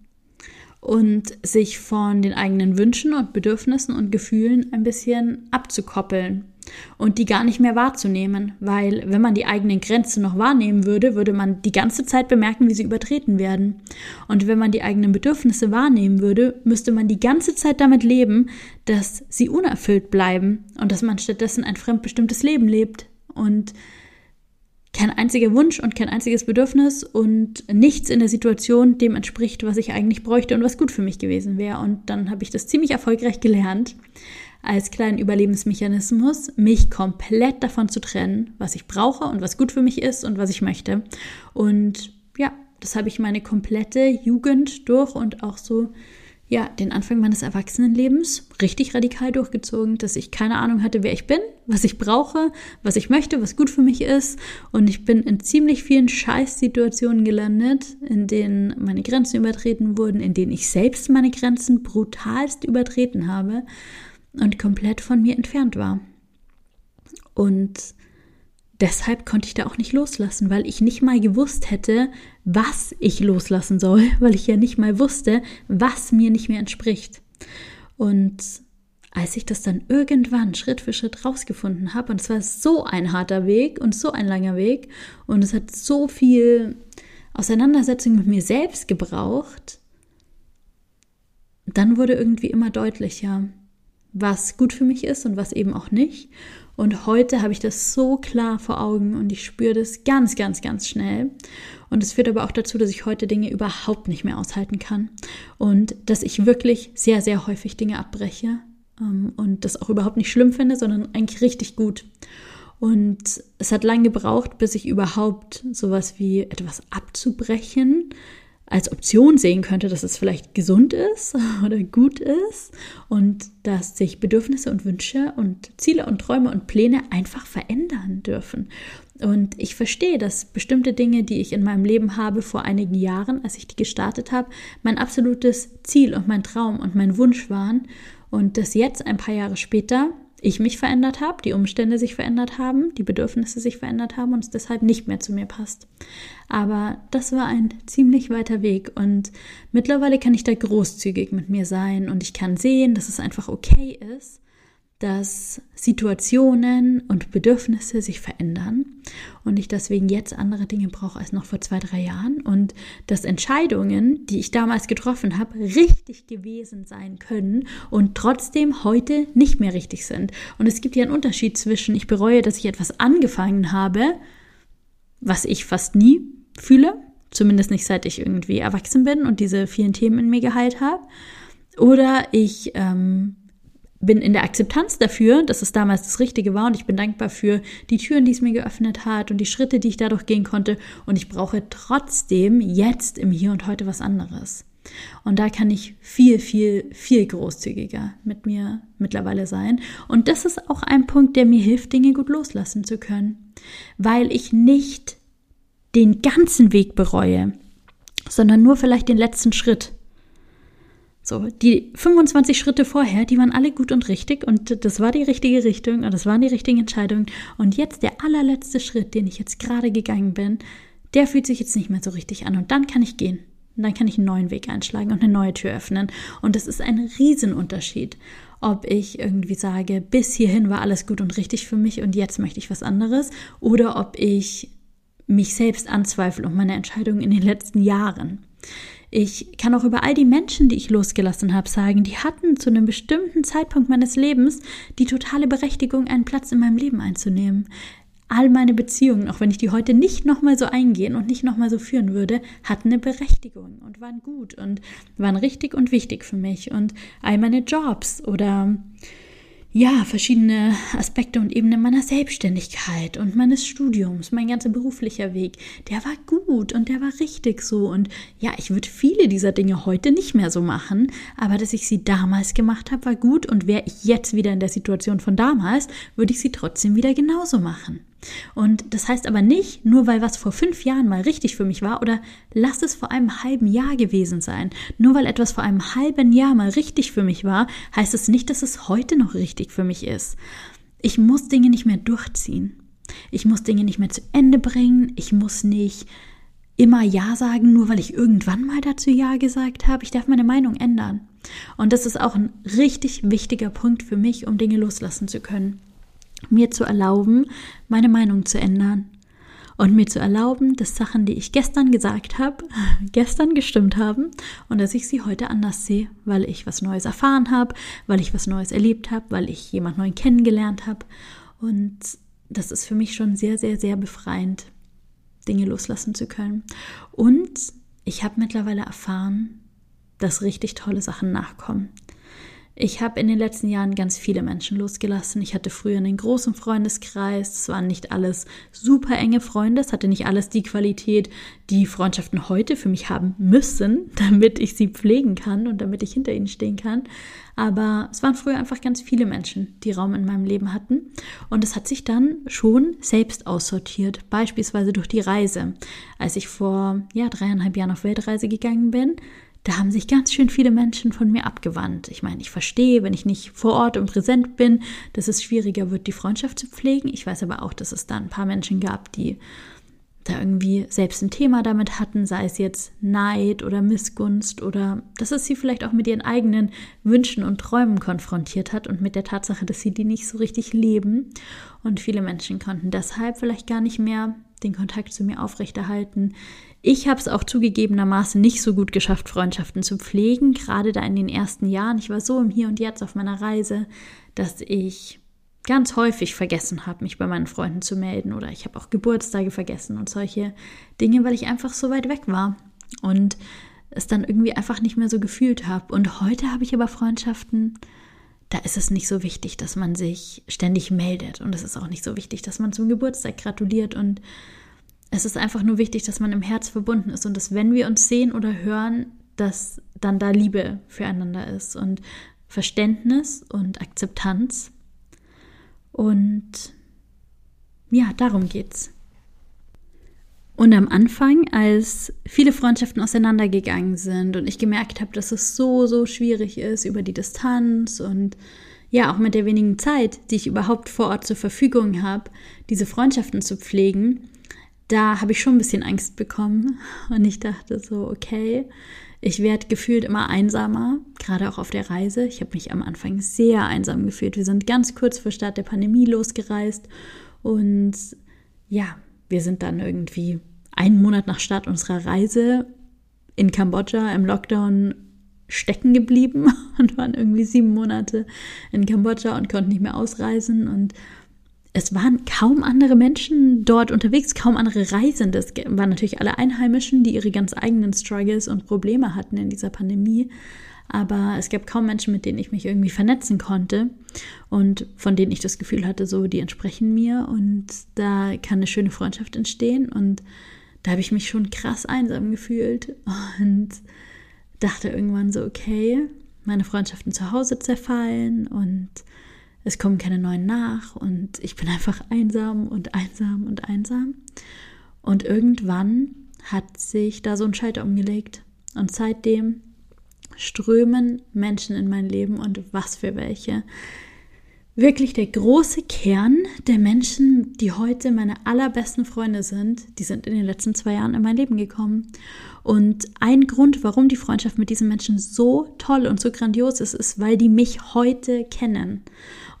und sich von den eigenen Wünschen und Bedürfnissen und Gefühlen ein bisschen abzukoppeln und die gar nicht mehr wahrzunehmen, weil wenn man die eigenen Grenzen noch wahrnehmen würde, würde man die ganze Zeit bemerken, wie sie übertreten werden. Und wenn man die eigenen Bedürfnisse wahrnehmen würde, müsste man die ganze Zeit damit leben, dass sie unerfüllt bleiben und dass man stattdessen ein fremdbestimmtes Leben lebt und kein einziger Wunsch und kein einziges Bedürfnis und nichts in der Situation dem entspricht, was ich eigentlich bräuchte und was gut für mich gewesen wäre. Und dann habe ich das ziemlich erfolgreich gelernt, als kleinen Überlebensmechanismus, mich komplett davon zu trennen, was ich brauche und was gut für mich ist und was ich möchte. Und ja, das habe ich meine komplette Jugend durch und auch so ja, den Anfang meines Erwachsenenlebens richtig radikal durchgezogen, dass ich keine Ahnung hatte, wer ich bin, was ich brauche, was ich möchte, was gut für mich ist. Und ich bin in ziemlich vielen Scheißsituationen gelandet, in denen meine Grenzen übertreten wurden, in denen ich selbst meine Grenzen brutalst übertreten habe und komplett von mir entfernt war. Und deshalb konnte ich da auch nicht loslassen, weil ich nicht mal gewusst hätte, was ich loslassen soll, weil ich ja nicht mal wusste, was mir nicht mehr entspricht. Und als ich das dann irgendwann Schritt für Schritt rausgefunden habe, und es war so ein harter Weg und so ein langer Weg, und es hat so viel Auseinandersetzung mit mir selbst gebraucht, dann wurde irgendwie immer deutlicher, was gut für mich ist und was eben auch nicht. Und heute habe ich das so klar vor Augen und ich spüre das ganz, ganz, ganz schnell. Und es führt aber auch dazu, dass ich heute Dinge überhaupt nicht mehr aushalten kann und dass ich wirklich sehr, sehr häufig Dinge abbreche ähm, und das auch überhaupt nicht schlimm finde, sondern eigentlich richtig gut. Und es hat lange gebraucht, bis ich überhaupt sowas wie etwas abzubrechen als Option sehen könnte, dass es vielleicht gesund ist oder gut ist und dass sich Bedürfnisse und Wünsche und Ziele und Träume und Pläne einfach verändern dürfen. Und ich verstehe, dass bestimmte Dinge, die ich in meinem Leben habe vor einigen Jahren, als ich die gestartet habe, mein absolutes Ziel und mein Traum und mein Wunsch waren und dass jetzt ein paar Jahre später ich mich verändert habe, die Umstände sich verändert haben, die Bedürfnisse sich verändert haben und es deshalb nicht mehr zu mir passt. Aber das war ein ziemlich weiter Weg und mittlerweile kann ich da großzügig mit mir sein und ich kann sehen, dass es einfach okay ist, dass Situationen und Bedürfnisse sich verändern und ich deswegen jetzt andere Dinge brauche als noch vor zwei, drei Jahren und dass Entscheidungen, die ich damals getroffen habe, richtig gewesen sein können und trotzdem heute nicht mehr richtig sind. Und es gibt ja einen Unterschied zwischen, ich bereue, dass ich etwas angefangen habe, was ich fast nie fühle, zumindest nicht seit ich irgendwie erwachsen bin und diese vielen Themen in mir geheilt habe, oder ich ähm, bin in der Akzeptanz dafür, dass es damals das Richtige war und ich bin dankbar für die Türen, die es mir geöffnet hat und die Schritte, die ich dadurch gehen konnte und ich brauche trotzdem jetzt im Hier und Heute was anderes. Und da kann ich viel, viel, viel großzügiger mit mir mittlerweile sein. Und das ist auch ein Punkt, der mir hilft, Dinge gut loslassen zu können, weil ich nicht den ganzen Weg bereue, sondern nur vielleicht den letzten Schritt. So, die 25 Schritte vorher, die waren alle gut und richtig und das war die richtige Richtung und das waren die richtigen Entscheidungen. Und jetzt der allerletzte Schritt, den ich jetzt gerade gegangen bin, der fühlt sich jetzt nicht mehr so richtig an und dann kann ich gehen. Und dann kann ich einen neuen Weg einschlagen und eine neue Tür öffnen. Und das ist ein Riesenunterschied, ob ich irgendwie sage, bis hierhin war alles gut und richtig für mich und jetzt möchte ich was anderes, oder ob ich mich selbst anzweifle und meine Entscheidungen in den letzten Jahren. Ich kann auch über all die Menschen, die ich losgelassen habe, sagen, die hatten zu einem bestimmten Zeitpunkt meines Lebens die totale Berechtigung, einen Platz in meinem Leben einzunehmen. All meine Beziehungen, auch wenn ich die heute nicht nochmal so eingehen und nicht nochmal so führen würde, hatten eine Berechtigung und waren gut und waren richtig und wichtig für mich. Und all meine Jobs oder ja, verschiedene Aspekte und Ebenen meiner Selbstständigkeit und meines Studiums, mein ganzer beruflicher Weg, der war gut und der war richtig so. Und ja, ich würde viele dieser Dinge heute nicht mehr so machen, aber dass ich sie damals gemacht habe, war gut und wäre ich jetzt wieder in der Situation von damals, würde ich sie trotzdem wieder genauso machen. Und das heißt aber nicht, nur weil was vor fünf Jahren mal richtig für mich war oder lass es vor einem halben Jahr gewesen sein. Nur weil etwas vor einem halben Jahr mal richtig für mich war, heißt es nicht, dass es heute noch richtig für mich ist. Ich muss Dinge nicht mehr durchziehen. Ich muss Dinge nicht mehr zu Ende bringen. Ich muss nicht immer Ja sagen, nur weil ich irgendwann mal dazu Ja gesagt habe. Ich darf meine Meinung ändern. Und das ist auch ein richtig wichtiger Punkt für mich, um Dinge loslassen zu können mir zu erlauben, meine Meinung zu ändern und mir zu erlauben, dass Sachen, die ich gestern gesagt habe, gestern gestimmt haben und dass ich sie heute anders sehe, weil ich was Neues erfahren habe, weil ich was Neues erlebt habe, weil ich jemand Neuen kennengelernt habe. Und das ist für mich schon sehr, sehr, sehr befreiend, Dinge loslassen zu können. Und ich habe mittlerweile erfahren, dass richtig tolle Sachen nachkommen. Ich habe in den letzten Jahren ganz viele Menschen losgelassen. Ich hatte früher einen großen Freundeskreis. Es waren nicht alles super enge Freunde. Es hatte nicht alles die Qualität, die Freundschaften heute für mich haben müssen, damit ich sie pflegen kann und damit ich hinter ihnen stehen kann. Aber es waren früher einfach ganz viele Menschen, die Raum in meinem Leben hatten. Und es hat sich dann schon selbst aussortiert. Beispielsweise durch die Reise. Als ich vor ja, dreieinhalb Jahren auf Weltreise gegangen bin, da haben sich ganz schön viele Menschen von mir abgewandt. Ich meine, ich verstehe, wenn ich nicht vor Ort und präsent bin, dass es schwieriger wird, die Freundschaft zu pflegen. Ich weiß aber auch, dass es da ein paar Menschen gab, die da irgendwie selbst ein Thema damit hatten, sei es jetzt Neid oder Missgunst oder dass es sie vielleicht auch mit ihren eigenen Wünschen und Träumen konfrontiert hat und mit der Tatsache, dass sie die nicht so richtig leben. Und viele Menschen konnten deshalb vielleicht gar nicht mehr den Kontakt zu mir aufrechterhalten. Ich habe es auch zugegebenermaßen nicht so gut geschafft, Freundschaften zu pflegen, gerade da in den ersten Jahren. Ich war so im Hier und Jetzt auf meiner Reise, dass ich ganz häufig vergessen habe, mich bei meinen Freunden zu melden oder ich habe auch Geburtstage vergessen und solche Dinge, weil ich einfach so weit weg war und es dann irgendwie einfach nicht mehr so gefühlt habe. Und heute habe ich aber Freundschaften, da ist es nicht so wichtig, dass man sich ständig meldet und es ist auch nicht so wichtig, dass man zum Geburtstag gratuliert und es ist einfach nur wichtig, dass man im Herz verbunden ist und dass, wenn wir uns sehen oder hören, dass dann da Liebe füreinander ist und Verständnis und Akzeptanz. Und ja, darum geht's. Und am Anfang, als viele Freundschaften auseinandergegangen sind und ich gemerkt habe, dass es so, so schwierig ist über die Distanz und ja, auch mit der wenigen Zeit, die ich überhaupt vor Ort zur Verfügung habe, diese Freundschaften zu pflegen, da habe ich schon ein bisschen Angst bekommen und ich dachte so, okay, ich werde gefühlt immer einsamer, gerade auch auf der Reise. Ich habe mich am Anfang sehr einsam gefühlt. Wir sind ganz kurz vor Start der Pandemie losgereist und ja, wir sind dann irgendwie einen Monat nach Start unserer Reise in Kambodscha im Lockdown stecken geblieben und waren irgendwie sieben Monate in Kambodscha und konnten nicht mehr ausreisen und es waren kaum andere Menschen dort unterwegs, kaum andere Reisende. Es waren natürlich alle Einheimischen, die ihre ganz eigenen Struggles und Probleme hatten in dieser Pandemie. Aber es gab kaum Menschen, mit denen ich mich irgendwie vernetzen konnte und von denen ich das Gefühl hatte, so, die entsprechen mir und da kann eine schöne Freundschaft entstehen. Und da habe ich mich schon krass einsam gefühlt und dachte irgendwann so, okay, meine Freundschaften zu Hause zerfallen und es kommen keine neuen nach und ich bin einfach einsam und einsam und einsam. Und irgendwann hat sich da so ein Schalter umgelegt. Und seitdem strömen Menschen in mein Leben und was für welche. Wirklich der große Kern der Menschen, die heute meine allerbesten Freunde sind, die sind in den letzten zwei Jahren in mein Leben gekommen. Und ein Grund, warum die Freundschaft mit diesen Menschen so toll und so grandios ist, ist, weil die mich heute kennen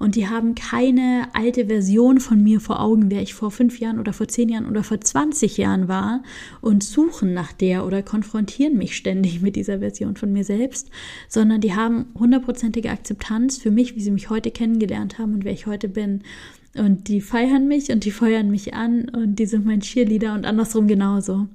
und die haben keine alte Version von mir vor Augen, wer ich vor fünf Jahren oder vor zehn Jahren oder vor 20 Jahren war und suchen nach der oder konfrontieren mich ständig mit dieser Version von mir selbst, sondern die haben hundertprozentige Akzeptanz für mich, wie sie mich heute kennengelernt haben und wer ich heute bin. Und die feiern mich und die feuern mich an und die sind mein Cheerleader und andersrum genauso.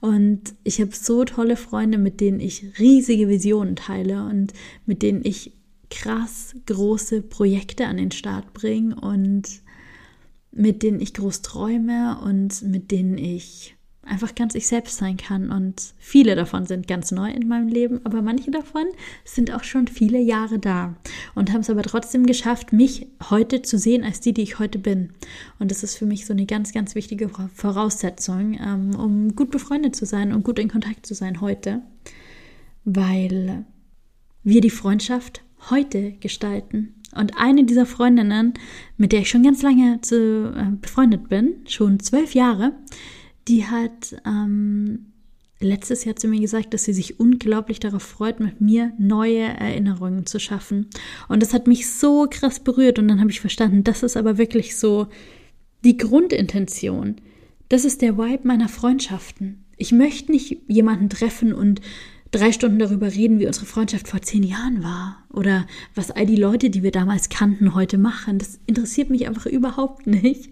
Und ich habe so tolle Freunde, mit denen ich riesige Visionen teile und mit denen ich krass große Projekte an den Start bringe und mit denen ich groß träume und mit denen ich einfach ganz ich selbst sein kann. Und viele davon sind ganz neu in meinem Leben, aber manche davon sind auch schon viele Jahre da und haben es aber trotzdem geschafft, mich heute zu sehen als die, die ich heute bin. Und das ist für mich so eine ganz, ganz wichtige Voraussetzung, ähm, um gut befreundet zu sein und gut in Kontakt zu sein heute, weil wir die Freundschaft heute gestalten. Und eine dieser Freundinnen, mit der ich schon ganz lange zu, äh, befreundet bin, schon zwölf Jahre, die hat ähm, letztes Jahr zu mir gesagt, dass sie sich unglaublich darauf freut, mit mir neue Erinnerungen zu schaffen. Und das hat mich so krass berührt. Und dann habe ich verstanden, das ist aber wirklich so die Grundintention. Das ist der Vibe meiner Freundschaften. Ich möchte nicht jemanden treffen und drei Stunden darüber reden, wie unsere Freundschaft vor zehn Jahren war oder was all die Leute, die wir damals kannten, heute machen. Das interessiert mich einfach überhaupt nicht.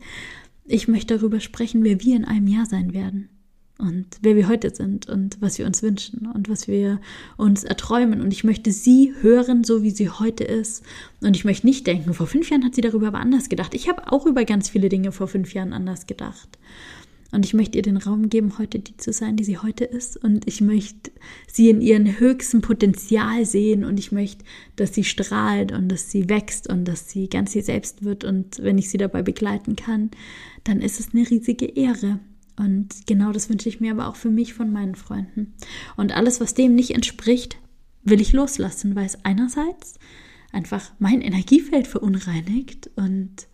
Ich möchte darüber sprechen, wer wir in einem Jahr sein werden und wer wir heute sind und was wir uns wünschen und was wir uns erträumen. Und ich möchte sie hören, so wie sie heute ist. Und ich möchte nicht denken, vor fünf Jahren hat sie darüber aber anders gedacht. Ich habe auch über ganz viele Dinge vor fünf Jahren anders gedacht. Und ich möchte ihr den Raum geben, heute die zu sein, die sie heute ist. Und ich möchte sie in ihrem höchsten Potenzial sehen. Und ich möchte, dass sie strahlt und dass sie wächst und dass sie ganz sie selbst wird. Und wenn ich sie dabei begleiten kann, dann ist es eine riesige Ehre. Und genau das wünsche ich mir aber auch für mich von meinen Freunden. Und alles, was dem nicht entspricht, will ich loslassen, weil es einerseits einfach mein Energiefeld verunreinigt und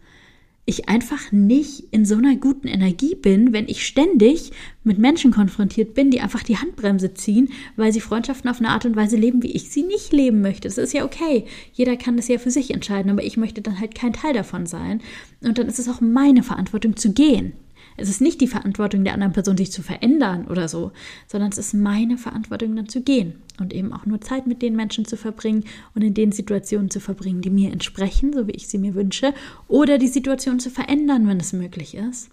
ich einfach nicht in so einer guten Energie bin, wenn ich ständig mit Menschen konfrontiert bin, die einfach die Handbremse ziehen, weil sie Freundschaften auf eine Art und Weise leben, wie ich sie nicht leben möchte. Das ist ja okay. Jeder kann das ja für sich entscheiden, aber ich möchte dann halt kein Teil davon sein. Und dann ist es auch meine Verantwortung zu gehen. Es ist nicht die Verantwortung der anderen Person, sich zu verändern oder so, sondern es ist meine Verantwortung, dann zu gehen und eben auch nur Zeit mit den Menschen zu verbringen und in den Situationen zu verbringen, die mir entsprechen, so wie ich sie mir wünsche, oder die Situation zu verändern, wenn es möglich ist,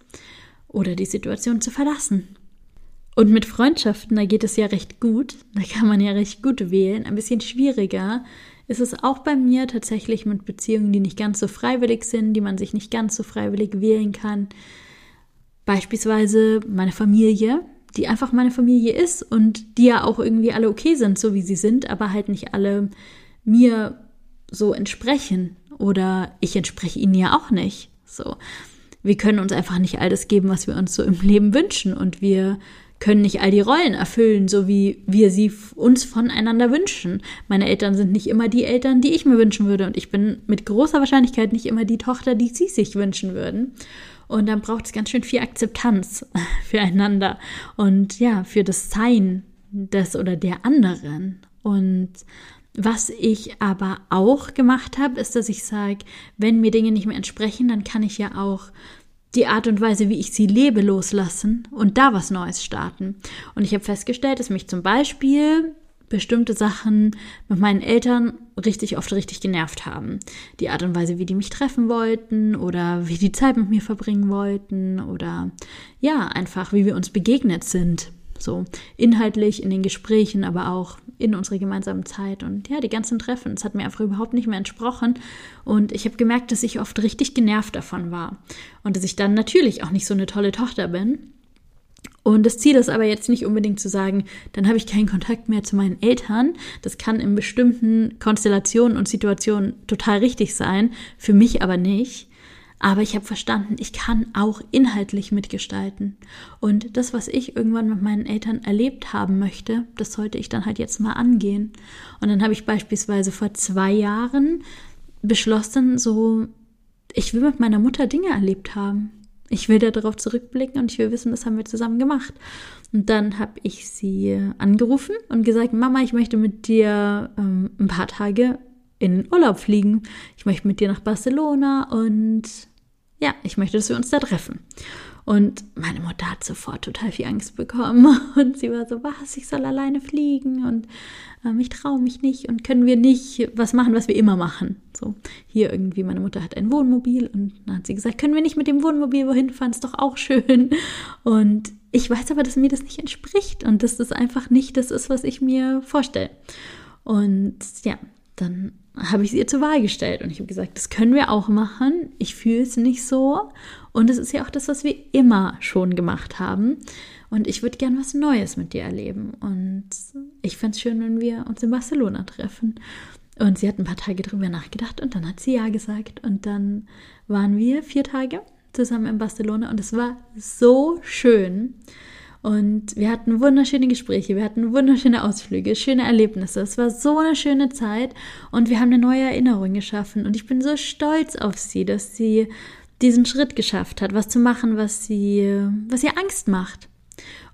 oder die Situation zu verlassen. Und mit Freundschaften, da geht es ja recht gut, da kann man ja recht gut wählen, ein bisschen schwieriger ist es auch bei mir tatsächlich mit Beziehungen, die nicht ganz so freiwillig sind, die man sich nicht ganz so freiwillig wählen kann, Beispielsweise meine Familie, die einfach meine Familie ist und die ja auch irgendwie alle okay sind, so wie sie sind, aber halt nicht alle mir so entsprechen oder ich entspreche ihnen ja auch nicht. So. Wir können uns einfach nicht all das geben, was wir uns so im Leben wünschen und wir können nicht all die Rollen erfüllen, so wie wir sie uns voneinander wünschen. Meine Eltern sind nicht immer die Eltern, die ich mir wünschen würde und ich bin mit großer Wahrscheinlichkeit nicht immer die Tochter, die sie sich wünschen würden. Und dann braucht es ganz schön viel Akzeptanz füreinander und ja, für das Sein des oder der anderen. Und was ich aber auch gemacht habe, ist, dass ich sage, wenn mir Dinge nicht mehr entsprechen, dann kann ich ja auch die Art und Weise, wie ich sie lebe, loslassen und da was Neues starten. Und ich habe festgestellt, dass mich zum Beispiel bestimmte Sachen mit meinen Eltern richtig oft richtig genervt haben. Die Art und Weise, wie die mich treffen wollten oder wie die Zeit mit mir verbringen wollten oder ja, einfach wie wir uns begegnet sind. So inhaltlich in den Gesprächen, aber auch in unserer gemeinsamen Zeit und ja, die ganzen Treffen. Es hat mir einfach überhaupt nicht mehr entsprochen und ich habe gemerkt, dass ich oft richtig genervt davon war und dass ich dann natürlich auch nicht so eine tolle Tochter bin. Und das Ziel ist aber jetzt nicht unbedingt zu sagen, dann habe ich keinen Kontakt mehr zu meinen Eltern. Das kann in bestimmten Konstellationen und Situationen total richtig sein, für mich aber nicht. Aber ich habe verstanden, ich kann auch inhaltlich mitgestalten. Und das, was ich irgendwann mit meinen Eltern erlebt haben möchte, das sollte ich dann halt jetzt mal angehen. Und dann habe ich beispielsweise vor zwei Jahren beschlossen, so, ich will mit meiner Mutter Dinge erlebt haben. Ich will da darauf zurückblicken und ich will wissen, was haben wir zusammen gemacht. Und dann habe ich sie angerufen und gesagt, Mama, ich möchte mit dir ähm, ein paar Tage in den Urlaub fliegen. Ich möchte mit dir nach Barcelona und ja, ich möchte, dass wir uns da treffen. Und meine Mutter hat sofort total viel Angst bekommen und sie war so, was, ich soll alleine fliegen und ähm, ich traue mich nicht und können wir nicht was machen, was wir immer machen. So, hier irgendwie, meine Mutter hat ein Wohnmobil und dann hat sie gesagt, können wir nicht mit dem Wohnmobil wohin fahren, ist doch auch schön. Und ich weiß aber, dass mir das nicht entspricht und dass das einfach nicht das ist, was ich mir vorstelle. Und ja, dann habe ich es ihr zur Wahl gestellt und ich habe gesagt, das können wir auch machen. Ich fühle es nicht so und es ist ja auch das, was wir immer schon gemacht haben. Und ich würde gern was Neues mit dir erleben. Und ich fände es schön, wenn wir uns in Barcelona treffen. Und sie hat ein paar Tage drüber nachgedacht und dann hat sie ja gesagt. Und dann waren wir vier Tage zusammen in Barcelona und es war so schön. Und wir hatten wunderschöne Gespräche, wir hatten wunderschöne Ausflüge, schöne Erlebnisse. Es war so eine schöne Zeit und wir haben eine neue Erinnerung geschaffen. Und ich bin so stolz auf sie, dass sie diesen Schritt geschafft hat, was zu machen, was sie, was ihr Angst macht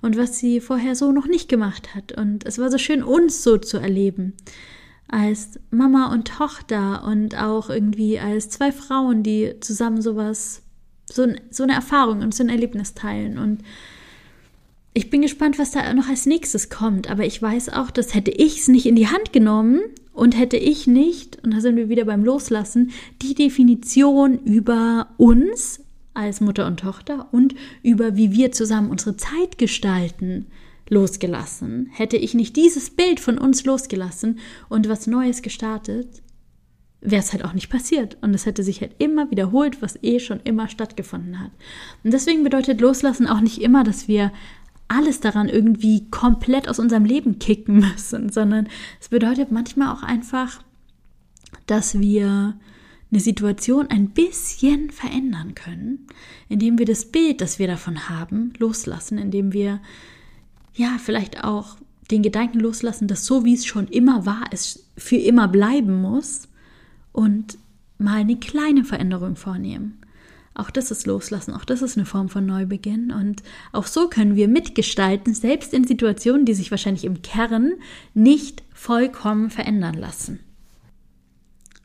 und was sie vorher so noch nicht gemacht hat. Und es war so schön, uns so zu erleben. Als Mama und Tochter und auch irgendwie als zwei Frauen, die zusammen sowas, so, so eine Erfahrung und so ein Erlebnis teilen. Und ich bin gespannt, was da noch als nächstes kommt. Aber ich weiß auch, dass hätte ich es nicht in die Hand genommen und hätte ich nicht, und da sind wir wieder beim Loslassen, die Definition über uns als Mutter und Tochter und über wie wir zusammen unsere Zeit gestalten, losgelassen. Hätte ich nicht dieses Bild von uns losgelassen und was Neues gestartet, wäre es halt auch nicht passiert. Und es hätte sich halt immer wiederholt, was eh schon immer stattgefunden hat. Und deswegen bedeutet Loslassen auch nicht immer, dass wir alles daran irgendwie komplett aus unserem Leben kicken müssen, sondern es bedeutet manchmal auch einfach, dass wir eine Situation ein bisschen verändern können, indem wir das Bild, das wir davon haben, loslassen, indem wir ja vielleicht auch den Gedanken loslassen, dass so wie es schon immer war, es für immer bleiben muss und mal eine kleine Veränderung vornehmen. Auch das ist Loslassen, auch das ist eine Form von Neubeginn. Und auch so können wir mitgestalten, selbst in Situationen, die sich wahrscheinlich im Kern nicht vollkommen verändern lassen.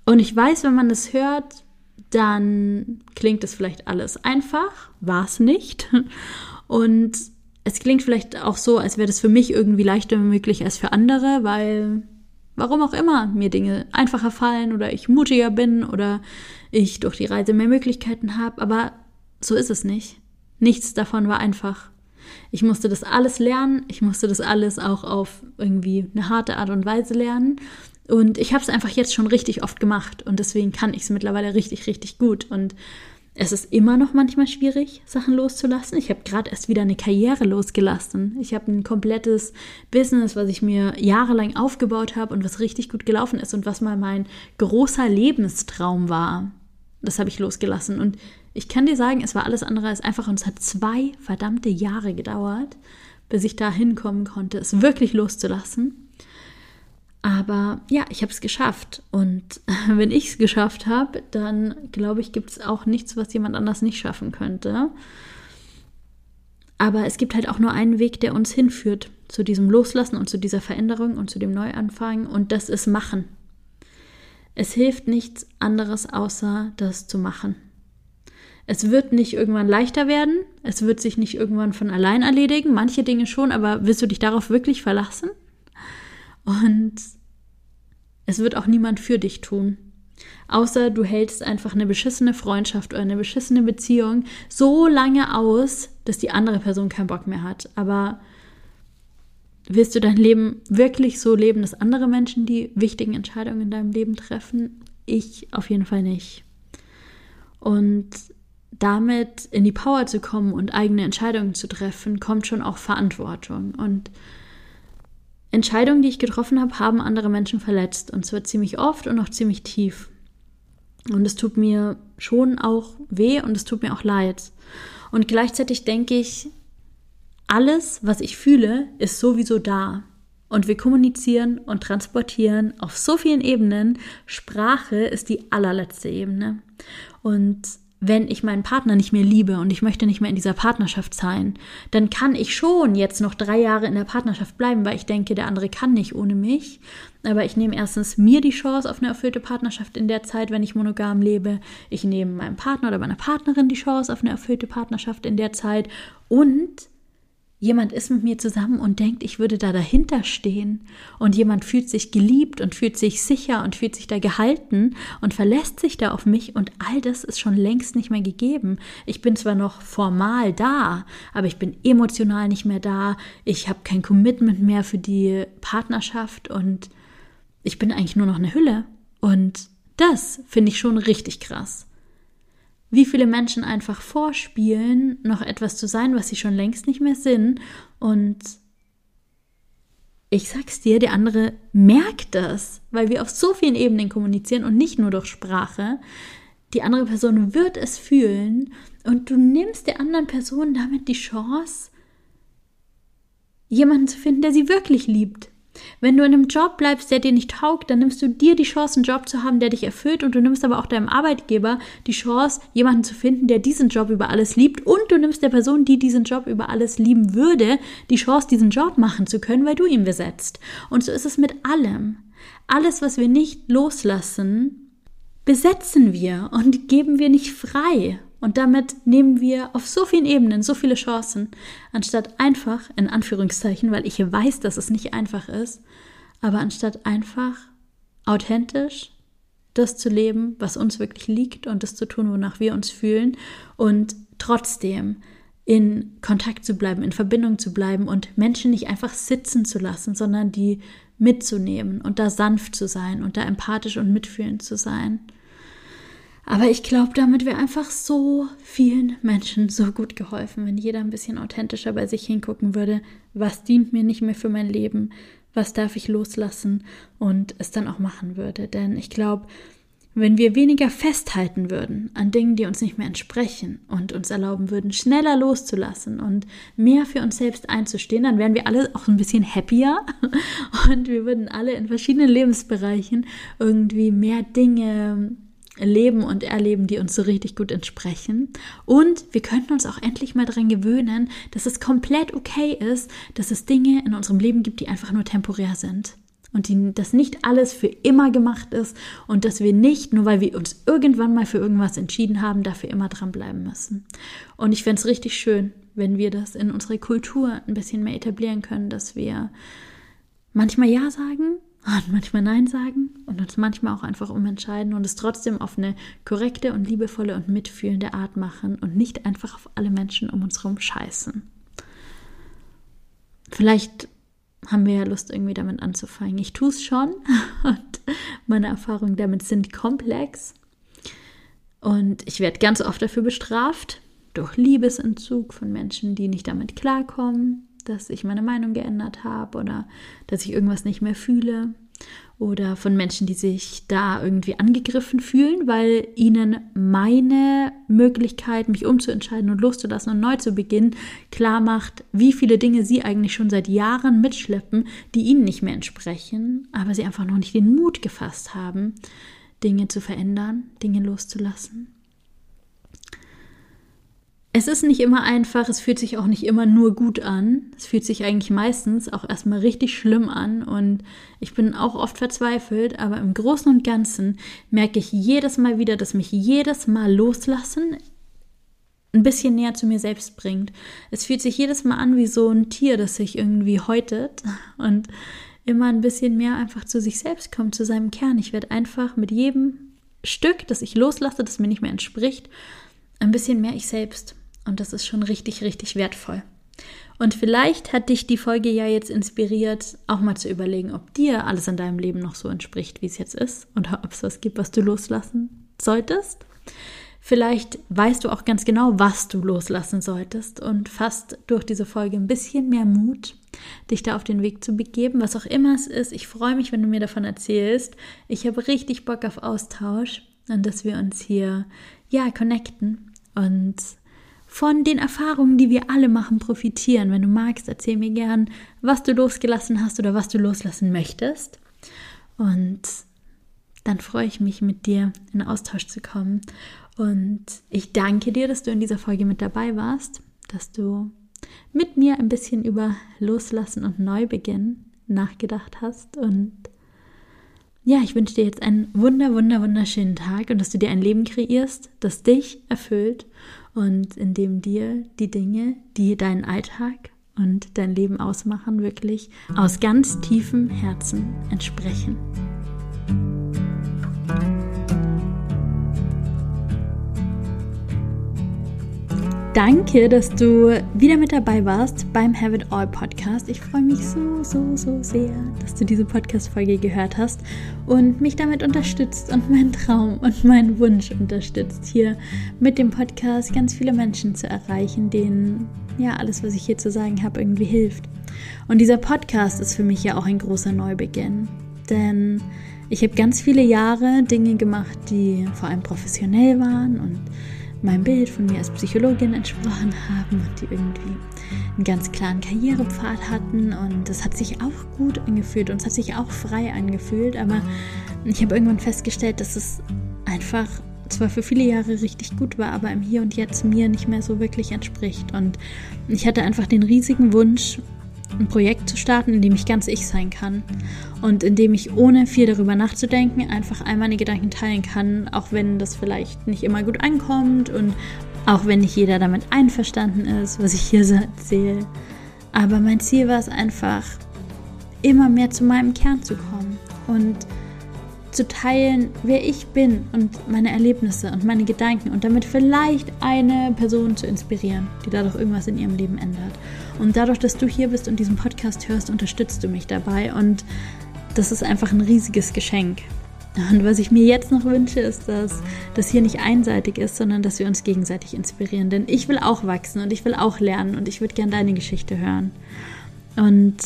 Und ich weiß, wenn man das hört, dann klingt es vielleicht alles einfach, war es nicht. Und es klingt vielleicht auch so, als wäre das für mich irgendwie leichter möglich als für andere, weil warum auch immer mir Dinge einfacher fallen oder ich mutiger bin oder ich durch die Reise mehr Möglichkeiten habe, aber so ist es nicht. Nichts davon war einfach. Ich musste das alles lernen, ich musste das alles auch auf irgendwie eine harte Art und Weise lernen und ich habe es einfach jetzt schon richtig oft gemacht und deswegen kann ich es mittlerweile richtig, richtig gut und es ist immer noch manchmal schwierig, Sachen loszulassen. Ich habe gerade erst wieder eine Karriere losgelassen. Ich habe ein komplettes Business, was ich mir jahrelang aufgebaut habe und was richtig gut gelaufen ist und was mal mein großer Lebenstraum war. Das habe ich losgelassen. Und ich kann dir sagen, es war alles andere als einfach und es hat zwei verdammte Jahre gedauert, bis ich da hinkommen konnte, es wirklich loszulassen. Aber ja, ich habe es geschafft. Und wenn ich es geschafft habe, dann glaube ich, gibt es auch nichts, was jemand anders nicht schaffen könnte. Aber es gibt halt auch nur einen Weg, der uns hinführt zu diesem Loslassen und zu dieser Veränderung und zu dem Neuanfang. Und das ist Machen. Es hilft nichts anderes, außer das zu machen. Es wird nicht irgendwann leichter werden. Es wird sich nicht irgendwann von allein erledigen. Manche Dinge schon, aber willst du dich darauf wirklich verlassen? Und es wird auch niemand für dich tun. Außer du hältst einfach eine beschissene Freundschaft oder eine beschissene Beziehung so lange aus, dass die andere Person keinen Bock mehr hat. Aber willst du dein Leben wirklich so leben, dass andere Menschen die wichtigen Entscheidungen in deinem Leben treffen? Ich auf jeden Fall nicht. Und damit in die Power zu kommen und eigene Entscheidungen zu treffen, kommt schon auch Verantwortung. Und Entscheidungen, die ich getroffen habe, haben andere Menschen verletzt. Und zwar ziemlich oft und auch ziemlich tief. Und es tut mir schon auch weh und es tut mir auch leid. Und gleichzeitig denke ich, alles, was ich fühle, ist sowieso da. Und wir kommunizieren und transportieren auf so vielen Ebenen. Sprache ist die allerletzte Ebene. Und wenn ich meinen Partner nicht mehr liebe und ich möchte nicht mehr in dieser Partnerschaft sein, dann kann ich schon jetzt noch drei Jahre in der Partnerschaft bleiben, weil ich denke, der andere kann nicht ohne mich. Aber ich nehme erstens mir die Chance auf eine erfüllte Partnerschaft in der Zeit, wenn ich monogam lebe. Ich nehme meinem Partner oder meiner Partnerin die Chance auf eine erfüllte Partnerschaft in der Zeit. Und jemand ist mit mir zusammen und denkt, ich würde da dahinter stehen und jemand fühlt sich geliebt und fühlt sich sicher und fühlt sich da gehalten und verlässt sich da auf mich und all das ist schon längst nicht mehr gegeben. Ich bin zwar noch formal da, aber ich bin emotional nicht mehr da. Ich habe kein Commitment mehr für die Partnerschaft und ich bin eigentlich nur noch eine Hülle und das finde ich schon richtig krass wie viele Menschen einfach vorspielen, noch etwas zu sein, was sie schon längst nicht mehr sind. Und ich sag's dir, der andere merkt das, weil wir auf so vielen Ebenen kommunizieren und nicht nur durch Sprache. Die andere Person wird es fühlen und du nimmst der anderen Person damit die Chance, jemanden zu finden, der sie wirklich liebt, wenn du in einem Job bleibst, der dir nicht taugt, dann nimmst du dir die Chance, einen Job zu haben, der dich erfüllt und du nimmst aber auch deinem Arbeitgeber die Chance, jemanden zu finden, der diesen Job über alles liebt und du nimmst der Person, die diesen Job über alles lieben würde, die Chance, diesen Job machen zu können, weil du ihn besetzt. Und so ist es mit allem. Alles, was wir nicht loslassen, besetzen wir und geben wir nicht frei. Und damit nehmen wir auf so vielen Ebenen so viele Chancen, anstatt einfach, in Anführungszeichen, weil ich weiß, dass es nicht einfach ist, aber anstatt einfach authentisch das zu leben, was uns wirklich liegt und das zu tun, wonach wir uns fühlen und trotzdem in Kontakt zu bleiben, in Verbindung zu bleiben und Menschen nicht einfach sitzen zu lassen, sondern die mitzunehmen und da sanft zu sein und da empathisch und mitfühlend zu sein. Aber ich glaube, damit wäre einfach so vielen Menschen so gut geholfen, wenn jeder ein bisschen authentischer bei sich hingucken würde, was dient mir nicht mehr für mein Leben, was darf ich loslassen und es dann auch machen würde. Denn ich glaube, wenn wir weniger festhalten würden an Dingen, die uns nicht mehr entsprechen und uns erlauben würden, schneller loszulassen und mehr für uns selbst einzustehen, dann wären wir alle auch ein bisschen happier. Und wir würden alle in verschiedenen Lebensbereichen irgendwie mehr Dinge leben und erleben, die uns so richtig gut entsprechen. Und wir könnten uns auch endlich mal daran gewöhnen, dass es komplett okay ist, dass es Dinge in unserem Leben gibt, die einfach nur temporär sind. Und die, dass nicht alles für immer gemacht ist und dass wir nicht, nur weil wir uns irgendwann mal für irgendwas entschieden haben, dafür immer dranbleiben müssen. Und ich fände es richtig schön, wenn wir das in unserer Kultur ein bisschen mehr etablieren können, dass wir manchmal Ja sagen und manchmal Nein sagen und uns manchmal auch einfach umentscheiden und es trotzdem auf eine korrekte und liebevolle und mitfühlende Art machen und nicht einfach auf alle Menschen um uns herum scheißen. Vielleicht haben wir ja Lust, irgendwie damit anzufangen. Ich tue es schon und meine Erfahrungen damit sind komplex. Und ich werde ganz oft dafür bestraft, durch Liebesentzug von Menschen, die nicht damit klarkommen, dass ich meine Meinung geändert habe oder dass ich irgendwas nicht mehr fühle. oder von Menschen, die sich da irgendwie angegriffen fühlen, weil ihnen meine Möglichkeit, mich umzuentscheiden und loszulassen und neu zu beginnen, klar macht, wie viele Dinge sie eigentlich schon seit Jahren mitschleppen, die ihnen nicht mehr entsprechen, aber sie einfach noch nicht den Mut gefasst haben, Dinge zu verändern, Dinge loszulassen. Es ist nicht immer einfach, es fühlt sich auch nicht immer nur gut an. Es fühlt sich eigentlich meistens auch erstmal richtig schlimm an und ich bin auch oft verzweifelt, aber im Großen und Ganzen merke ich jedes Mal wieder, dass mich jedes Mal loslassen ein bisschen näher zu mir selbst bringt. Es fühlt sich jedes Mal an wie so ein Tier, das sich irgendwie häutet und immer ein bisschen mehr einfach zu sich selbst kommt, zu seinem Kern. Ich werde einfach mit jedem Stück, das ich loslasse, das mir nicht mehr entspricht, ein bisschen mehr ich selbst. Und das ist schon richtig, richtig wertvoll. Und vielleicht hat dich die Folge ja jetzt inspiriert, auch mal zu überlegen, ob dir alles in deinem Leben noch so entspricht, wie es jetzt ist, oder ob es was gibt, was du loslassen solltest. Vielleicht weißt du auch ganz genau, was du loslassen solltest und fasst durch diese Folge ein bisschen mehr Mut, dich da auf den Weg zu begeben, was auch immer es ist. Ich freue mich, wenn du mir davon erzählst. Ich habe richtig Bock auf Austausch und dass wir uns hier ja connecten und von den Erfahrungen, die wir alle machen, profitieren. Wenn du magst, erzähl mir gern, was du losgelassen hast oder was du loslassen möchtest. Und dann freue ich mich, mit dir in Austausch zu kommen. Und ich danke dir, dass du in dieser Folge mit dabei warst, dass du mit mir ein bisschen über Loslassen und Neubeginn nachgedacht hast. Und ja, ich wünsche dir jetzt einen wunder, wunder, wunderschönen Tag und dass du dir ein Leben kreierst, das dich erfüllt und in dem dir die Dinge, die deinen Alltag und dein Leben ausmachen, wirklich aus ganz tiefem Herzen entsprechen. Danke, dass du wieder mit dabei warst beim Have It All Podcast. Ich freue mich so, so, so sehr, dass du diese Podcast-Folge gehört hast und mich damit unterstützt und meinen Traum und meinen Wunsch unterstützt, hier mit dem Podcast ganz viele Menschen zu erreichen, denen ja alles, was ich hier zu sagen habe, irgendwie hilft. Und dieser Podcast ist für mich ja auch ein großer Neubeginn, denn ich habe ganz viele Jahre Dinge gemacht, die vor allem professionell waren und meinem Bild von mir als Psychologin entsprochen haben und die irgendwie einen ganz klaren Karrierepfad hatten. Und das hat sich auch gut angefühlt und es hat sich auch frei angefühlt, aber ich habe irgendwann festgestellt, dass es einfach zwar für viele Jahre richtig gut war, aber im Hier und Jetzt mir nicht mehr so wirklich entspricht. Und ich hatte einfach den riesigen Wunsch, ein Projekt zu starten, in dem ich ganz ich sein kann und in dem ich ohne viel darüber nachzudenken einfach all meine Gedanken teilen kann, auch wenn das vielleicht nicht immer gut ankommt und auch wenn nicht jeder damit einverstanden ist, was ich hier so erzähle. Aber mein Ziel war es einfach, immer mehr zu meinem Kern zu kommen und zu teilen, wer ich bin und meine Erlebnisse und meine Gedanken und damit vielleicht eine Person zu inspirieren, die dadurch irgendwas in ihrem Leben ändert. Und dadurch, dass du hier bist und diesen Podcast hörst, unterstützt du mich dabei und das ist einfach ein riesiges Geschenk. Und was ich mir jetzt noch wünsche, ist, dass das hier nicht einseitig ist, sondern dass wir uns gegenseitig inspirieren. Denn ich will auch wachsen und ich will auch lernen und ich würde gerne deine Geschichte hören. Und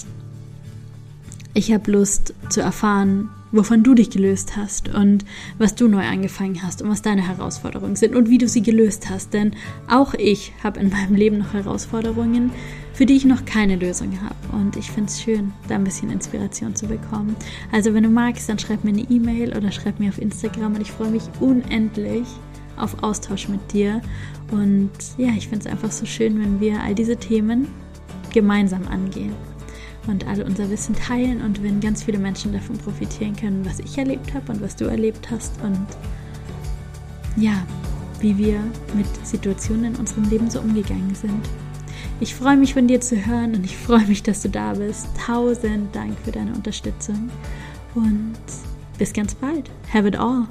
ich habe Lust zu erfahren, wovon du dich gelöst hast und was du neu angefangen hast und was deine Herausforderungen sind und wie du sie gelöst hast. Denn auch ich habe in meinem Leben noch Herausforderungen, für die ich noch keine Lösung habe. Und ich finde es schön, da ein bisschen Inspiration zu bekommen. Also wenn du magst, dann schreib mir eine E-Mail oder schreib mir auf Instagram und ich freue mich unendlich auf Austausch mit dir. Und ja, ich finde es einfach so schön, wenn wir all diese Themen gemeinsam angehen und alle unser Wissen teilen und wenn ganz viele Menschen davon profitieren können, was ich erlebt habe und was du erlebt hast und ja, wie wir mit Situationen in unserem Leben so umgegangen sind. Ich freue mich von dir zu hören und ich freue mich, dass du da bist. Tausend Dank für deine Unterstützung und bis ganz bald. Have it all.